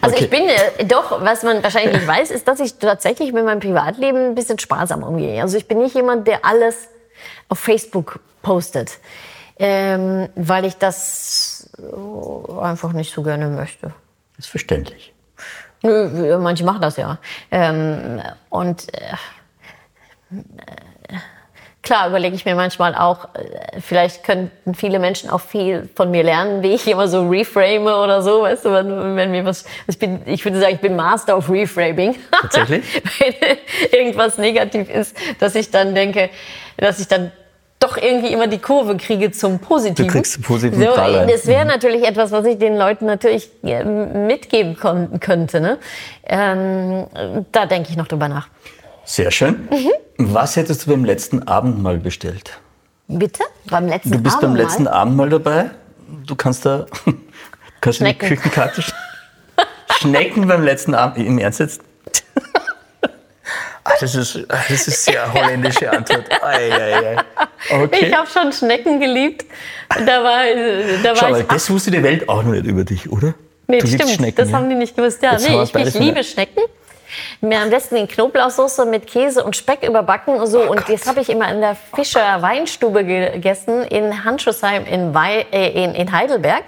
Also Okay. ich bin äh, doch, was man wahrscheinlich nicht weiß, ist, dass ich tatsächlich mit meinem Privatleben ein bisschen sparsam umgehe. Also ich bin nicht jemand, der alles auf Facebook postet, ähm, weil ich das einfach nicht so gerne möchte. Das ist verständlich. Nö, manche machen das ja. Ähm, und äh, klar überlege ich mir manchmal auch, äh, vielleicht könnten viele Menschen auch viel von mir lernen, wie ich immer so reframe oder so, weißt du, wenn, wenn mir was, ich bin, ich würde sagen, ich bin Master of Reframing. [LAUGHS] Tatsächlich? wenn irgendwas negativ ist, dass ich dann denke, dass ich dann doch irgendwie immer die Kurve kriege zum Positiven. Du kriegst positiven so, ein. Das wäre natürlich etwas, was ich den Leuten natürlich äh, mitgeben könnte. Ne? Ähm, da denke ich noch drüber nach. Sehr schön. Mhm. Was hättest du beim letzten Abendmahl bestellt? Bitte? Beim letzten Du bist beim Abendmahl? letzten Abendmahl dabei. Du kannst da [LAUGHS] kannst du die Schnecken. Küchenkarte sch- Schnecken beim letzten Abend. Im Ernst jetzt? [LAUGHS] Ah, das, ist, ah, das ist sehr holländische Antwort. Ei, ei, ei. Okay. Ich habe schon Schnecken geliebt. Da war, äh, da Schau war mal, ich das wusste die Welt auch noch nicht über dich, oder? Nee, du stimmt. Schnecken, das ja? haben die nicht gewusst. Ja, nee, ich, ich liebe Schnecken. Mir am besten in Knoblauchsoße mit Käse und Speck überbacken und so. Oh und das habe ich immer in der Fischer Weinstube gegessen in Handschussheim in, Wei äh, in, in Heidelberg.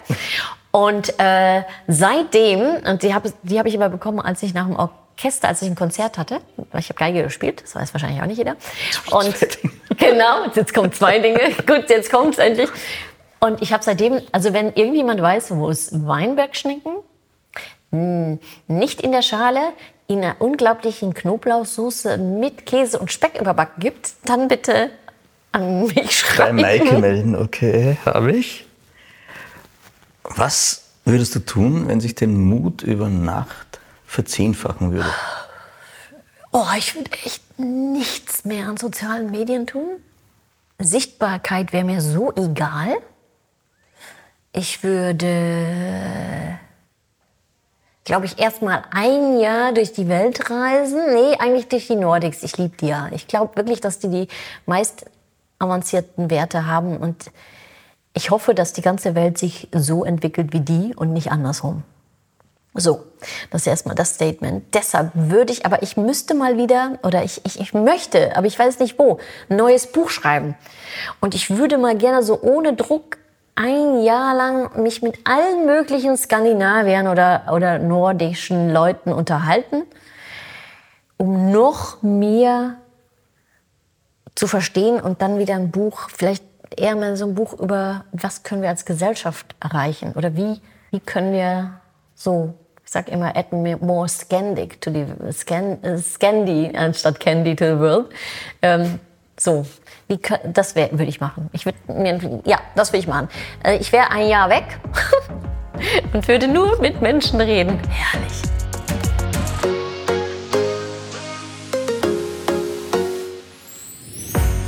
Und äh, seitdem, und die habe die hab ich immer bekommen, als ich nach dem Orchester, als ich ein Konzert hatte. Ich habe Geige gespielt, das weiß wahrscheinlich auch nicht jeder. Und [LAUGHS] genau, jetzt kommen zwei Dinge. [LAUGHS] Gut, jetzt kommt's endlich. Und ich habe seitdem, also wenn irgendjemand weiß, wo es Weinbergschnecken mh, nicht in der Schale, in einer unglaublichen Knoblauchsoße mit Käse und Speck überbacken gibt, dann bitte an mich Bei schreiben. Maike melden, okay, habe ich. Was würdest du tun, wenn sich den Mut über Nacht verzehnfachen würde? Oh, ich würde echt nichts mehr an sozialen Medien tun. Sichtbarkeit wäre mir so egal. Ich würde, glaube ich, erst mal ein Jahr durch die Welt reisen. Nee, eigentlich durch die Nordics. Ich liebe die ja. Ich glaube wirklich, dass die die meist avancierten Werte haben. Und ich hoffe, dass die ganze Welt sich so entwickelt wie die und nicht andersrum. So, das ist erstmal das Statement. Deshalb würde ich, aber ich müsste mal wieder, oder ich, ich, ich möchte, aber ich weiß nicht wo, ein neues Buch schreiben. Und ich würde mal gerne so ohne Druck ein Jahr lang mich mit allen möglichen Skandinaviern oder, oder nordischen Leuten unterhalten, um noch mehr zu verstehen und dann wieder ein Buch, vielleicht eher mal so ein Buch über, was können wir als Gesellschaft erreichen oder wie, wie können wir so, ich sag immer, add more Scandic to the, äh, Scandi anstatt Candy to the world. Ähm, so, wie, das würde ich machen. Ich würde mir, ja, das würde ich machen. Äh, Ich wäre ein Jahr weg [LAUGHS] und würde nur mit Menschen reden. Herrlich.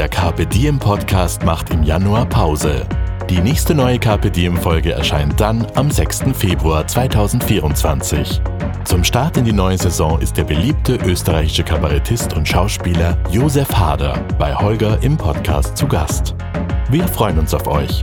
Der Carpe Diem Podcast macht im Januar Pause. Die nächste neue Carpe Diem Folge erscheint dann am 6. Februar 2024. Zum Start in die neue Saison ist der beliebte österreichische Kabarettist und Schauspieler Josef Hader bei Holger im Podcast zu Gast. Wir freuen uns auf euch.